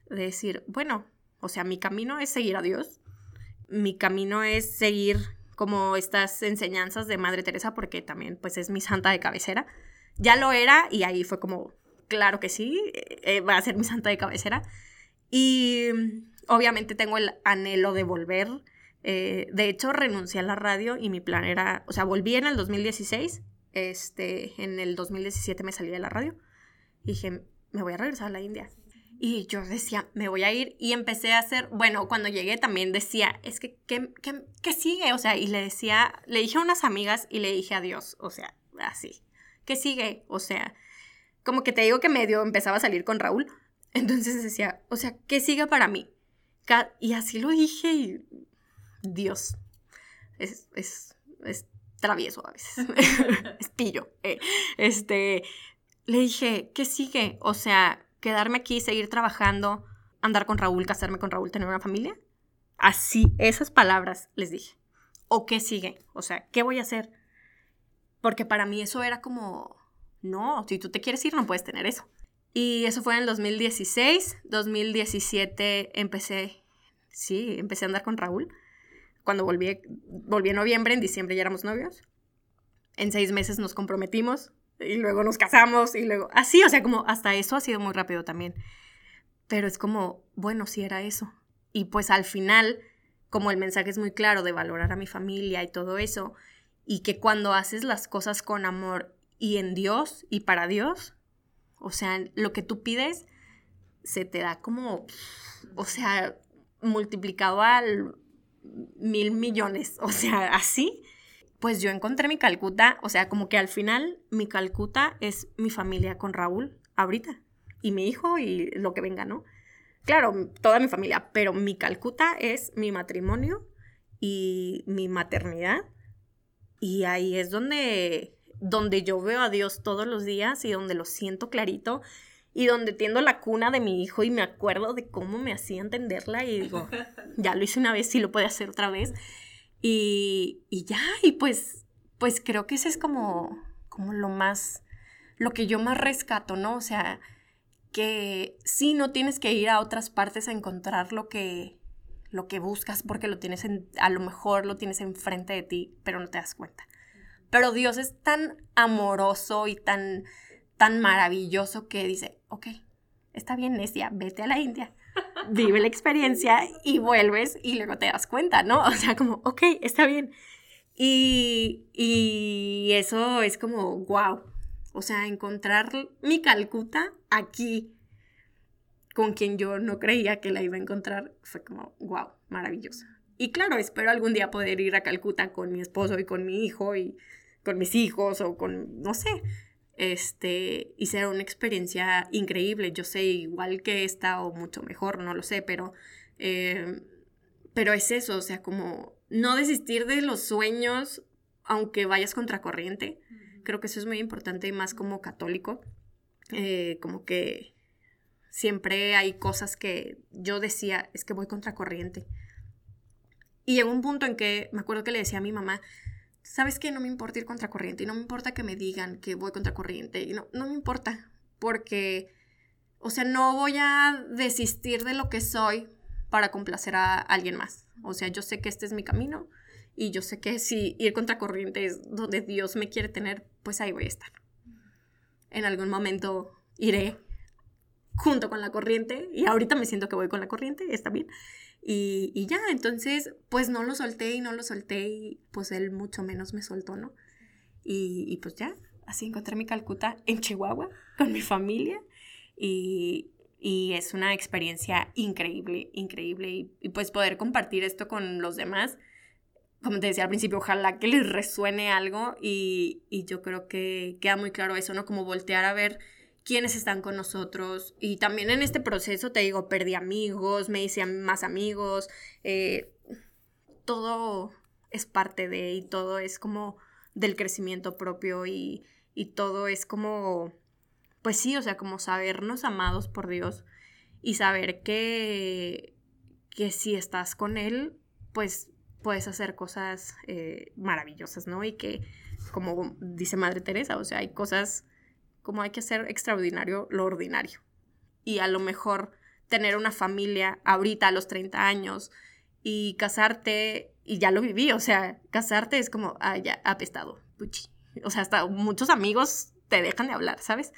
[SPEAKER 2] de decir, bueno, o sea, mi camino es seguir a Dios, mi camino es seguir como estas enseñanzas de Madre Teresa porque también pues es mi santa de cabecera. Ya lo era y ahí fue como claro que sí, eh, va a ser mi santa de cabecera. Y obviamente tengo el anhelo de volver. Eh, de hecho, renuncié a la radio y mi plan era, o sea, volví en el 2016, este, en el 2017 me salí de la radio y dije, me voy a regresar a la India. Y yo decía, me voy a ir. Y empecé a hacer, bueno, cuando llegué también decía, es que, ¿qué, qué, qué sigue? O sea, y le decía, le dije a unas amigas y le dije adiós, o sea, así. ¿Qué sigue? O sea, como que te digo que medio empezaba a salir con Raúl. Entonces decía, o sea, ¿qué sigue para mí? Y así lo dije y Dios, es, es, es travieso a veces, es pillo. Eh. Este, le dije, ¿qué sigue? O sea, quedarme aquí, seguir trabajando, andar con Raúl, casarme con Raúl, tener una familia. Así, esas palabras les dije. ¿O qué sigue? O sea, ¿qué voy a hacer? Porque para mí eso era como, no, si tú te quieres ir no puedes tener eso. Y eso fue en el 2016, 2017 empecé, sí, empecé a andar con Raúl. Cuando volví, volví en noviembre, en diciembre ya éramos novios. En seis meses nos comprometimos y luego nos casamos y luego así, o sea, como hasta eso ha sido muy rápido también. Pero es como, bueno, sí era eso. Y pues al final, como el mensaje es muy claro de valorar a mi familia y todo eso, y que cuando haces las cosas con amor y en Dios y para Dios, o sea, lo que tú pides se te da como, o sea, multiplicado al mil millones, o sea, así. Pues yo encontré mi Calcuta, o sea, como que al final mi Calcuta es mi familia con Raúl ahorita, y mi hijo y lo que venga, ¿no? Claro, toda mi familia, pero mi Calcuta es mi matrimonio y mi maternidad y ahí es donde, donde yo veo a Dios todos los días y donde lo siento clarito y donde tiendo la cuna de mi hijo y me acuerdo de cómo me hacía entenderla y digo, ya lo hice una vez, sí lo puede hacer otra vez. Y, y ya, y pues, pues creo que ese es como, como lo más, lo que yo más rescato, ¿no? O sea, que sí, no tienes que ir a otras partes a encontrar lo que, lo que buscas porque lo tienes en, a lo mejor lo tienes enfrente de ti, pero no te das cuenta. Pero Dios es tan amoroso y tan tan maravilloso que dice, ok, está bien, necia, vete a la India, vive la experiencia y vuelves y luego te das cuenta, ¿no? O sea, como, ok, está bien. Y, y eso es como, wow. O sea, encontrar mi Calcuta aquí con quien yo no creía que la iba a encontrar fue como, wow, maravilloso. Y claro, espero algún día poder ir a Calcuta con mi esposo y con mi hijo y con mis hijos o con, no sé, este, y será una experiencia increíble. Yo sé igual que esta o mucho mejor, no lo sé, pero, eh, pero es eso, o sea, como no desistir de los sueños aunque vayas contracorriente. Creo que eso es muy importante y más como católico, eh, como que siempre hay cosas que yo decía, es que voy contracorriente. Y llegó un punto en que me acuerdo que le decía a mi mamá, ¿sabes qué? No me importa ir contracorriente y no me importa que me digan que voy contracorriente y no, no me importa porque, o sea, no voy a desistir de lo que soy para complacer a alguien más. O sea, yo sé que este es mi camino y yo sé que si ir contracorriente es donde Dios me quiere tener, pues ahí voy a estar. En algún momento iré junto con la corriente y ahorita me siento que voy con la corriente, está bien. Y, ya, entonces, pues no lo solté y no lo solté y pues él mucho menos me soltó, ¿no? Y, pues ya, así encontré mi Calcuta en Chihuahua con mi familia y, es una experiencia increíble, increíble y, pues poder compartir esto con los demás. Como te decía al principio, ojalá que les resuene algo y, y yo creo que queda muy claro eso, ¿no? Como voltear a ver quiénes están con nosotros. Y también en este proceso, te digo, perdí amigos, me hice más amigos, eh, todo es parte de y todo es como del crecimiento propio y, y todo es como, pues sí, o sea, como sabernos amados por Dios y saber que, que si estás con Él, pues puedes hacer cosas eh, maravillosas, ¿no? Y que, como dice Madre Teresa, o sea, hay cosas como hay que hacer extraordinario lo ordinario. Y a lo mejor tener una familia ahorita a los 30 años y casarte, y ya lo viví, o sea, casarte es como, ah, ya, apestado, puchi. O sea, hasta muchos amigos te dejan de hablar, ¿sabes?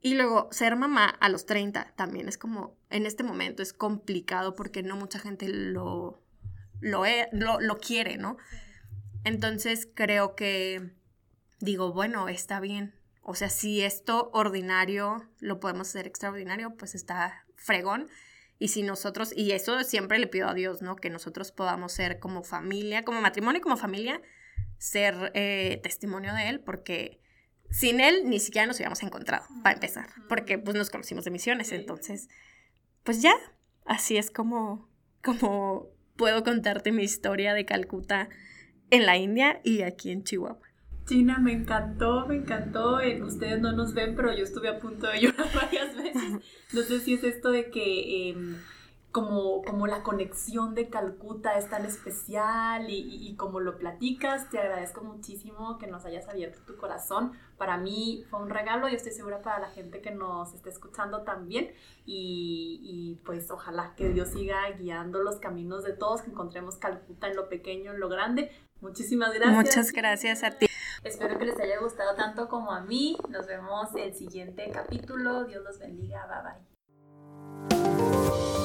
[SPEAKER 2] Y luego ser mamá a los 30 también es como, en este momento es complicado porque no mucha gente lo, lo, lo, lo quiere, ¿no? Entonces creo que digo, bueno, está bien, o sea, si esto ordinario lo podemos hacer extraordinario, pues está fregón. Y si nosotros, y eso siempre le pido a Dios, ¿no? Que nosotros podamos ser como familia, como matrimonio y como familia, ser eh, testimonio de Él, porque sin Él ni siquiera nos hubiéramos encontrado, para empezar, porque pues nos conocimos de misiones, entonces, pues ya, así es como, como puedo contarte mi historia de Calcuta en la India y aquí en Chihuahua.
[SPEAKER 1] China, me encantó, me encantó. Eh, ustedes no nos ven, pero yo estuve a punto de llorar varias veces. No sé si es esto de que em, como, como la conexión de Calcuta es tan especial y, como lo platicas, te agradezco muchísimo que nos hayas abierto tu corazón. Para mí fue un regalo y estoy segura para la gente que nos esté escuchando también. Y, y pues ojalá que Dios siga guiando los caminos de todos, que encontremos Calcuta en lo pequeño, en lo grande. Muchísimas gracias.
[SPEAKER 2] Muchas gracias a ti.
[SPEAKER 1] Espero que les haya gustado tanto como a mí. Nos vemos en el siguiente capítulo. Dios los bendiga. Bye bye.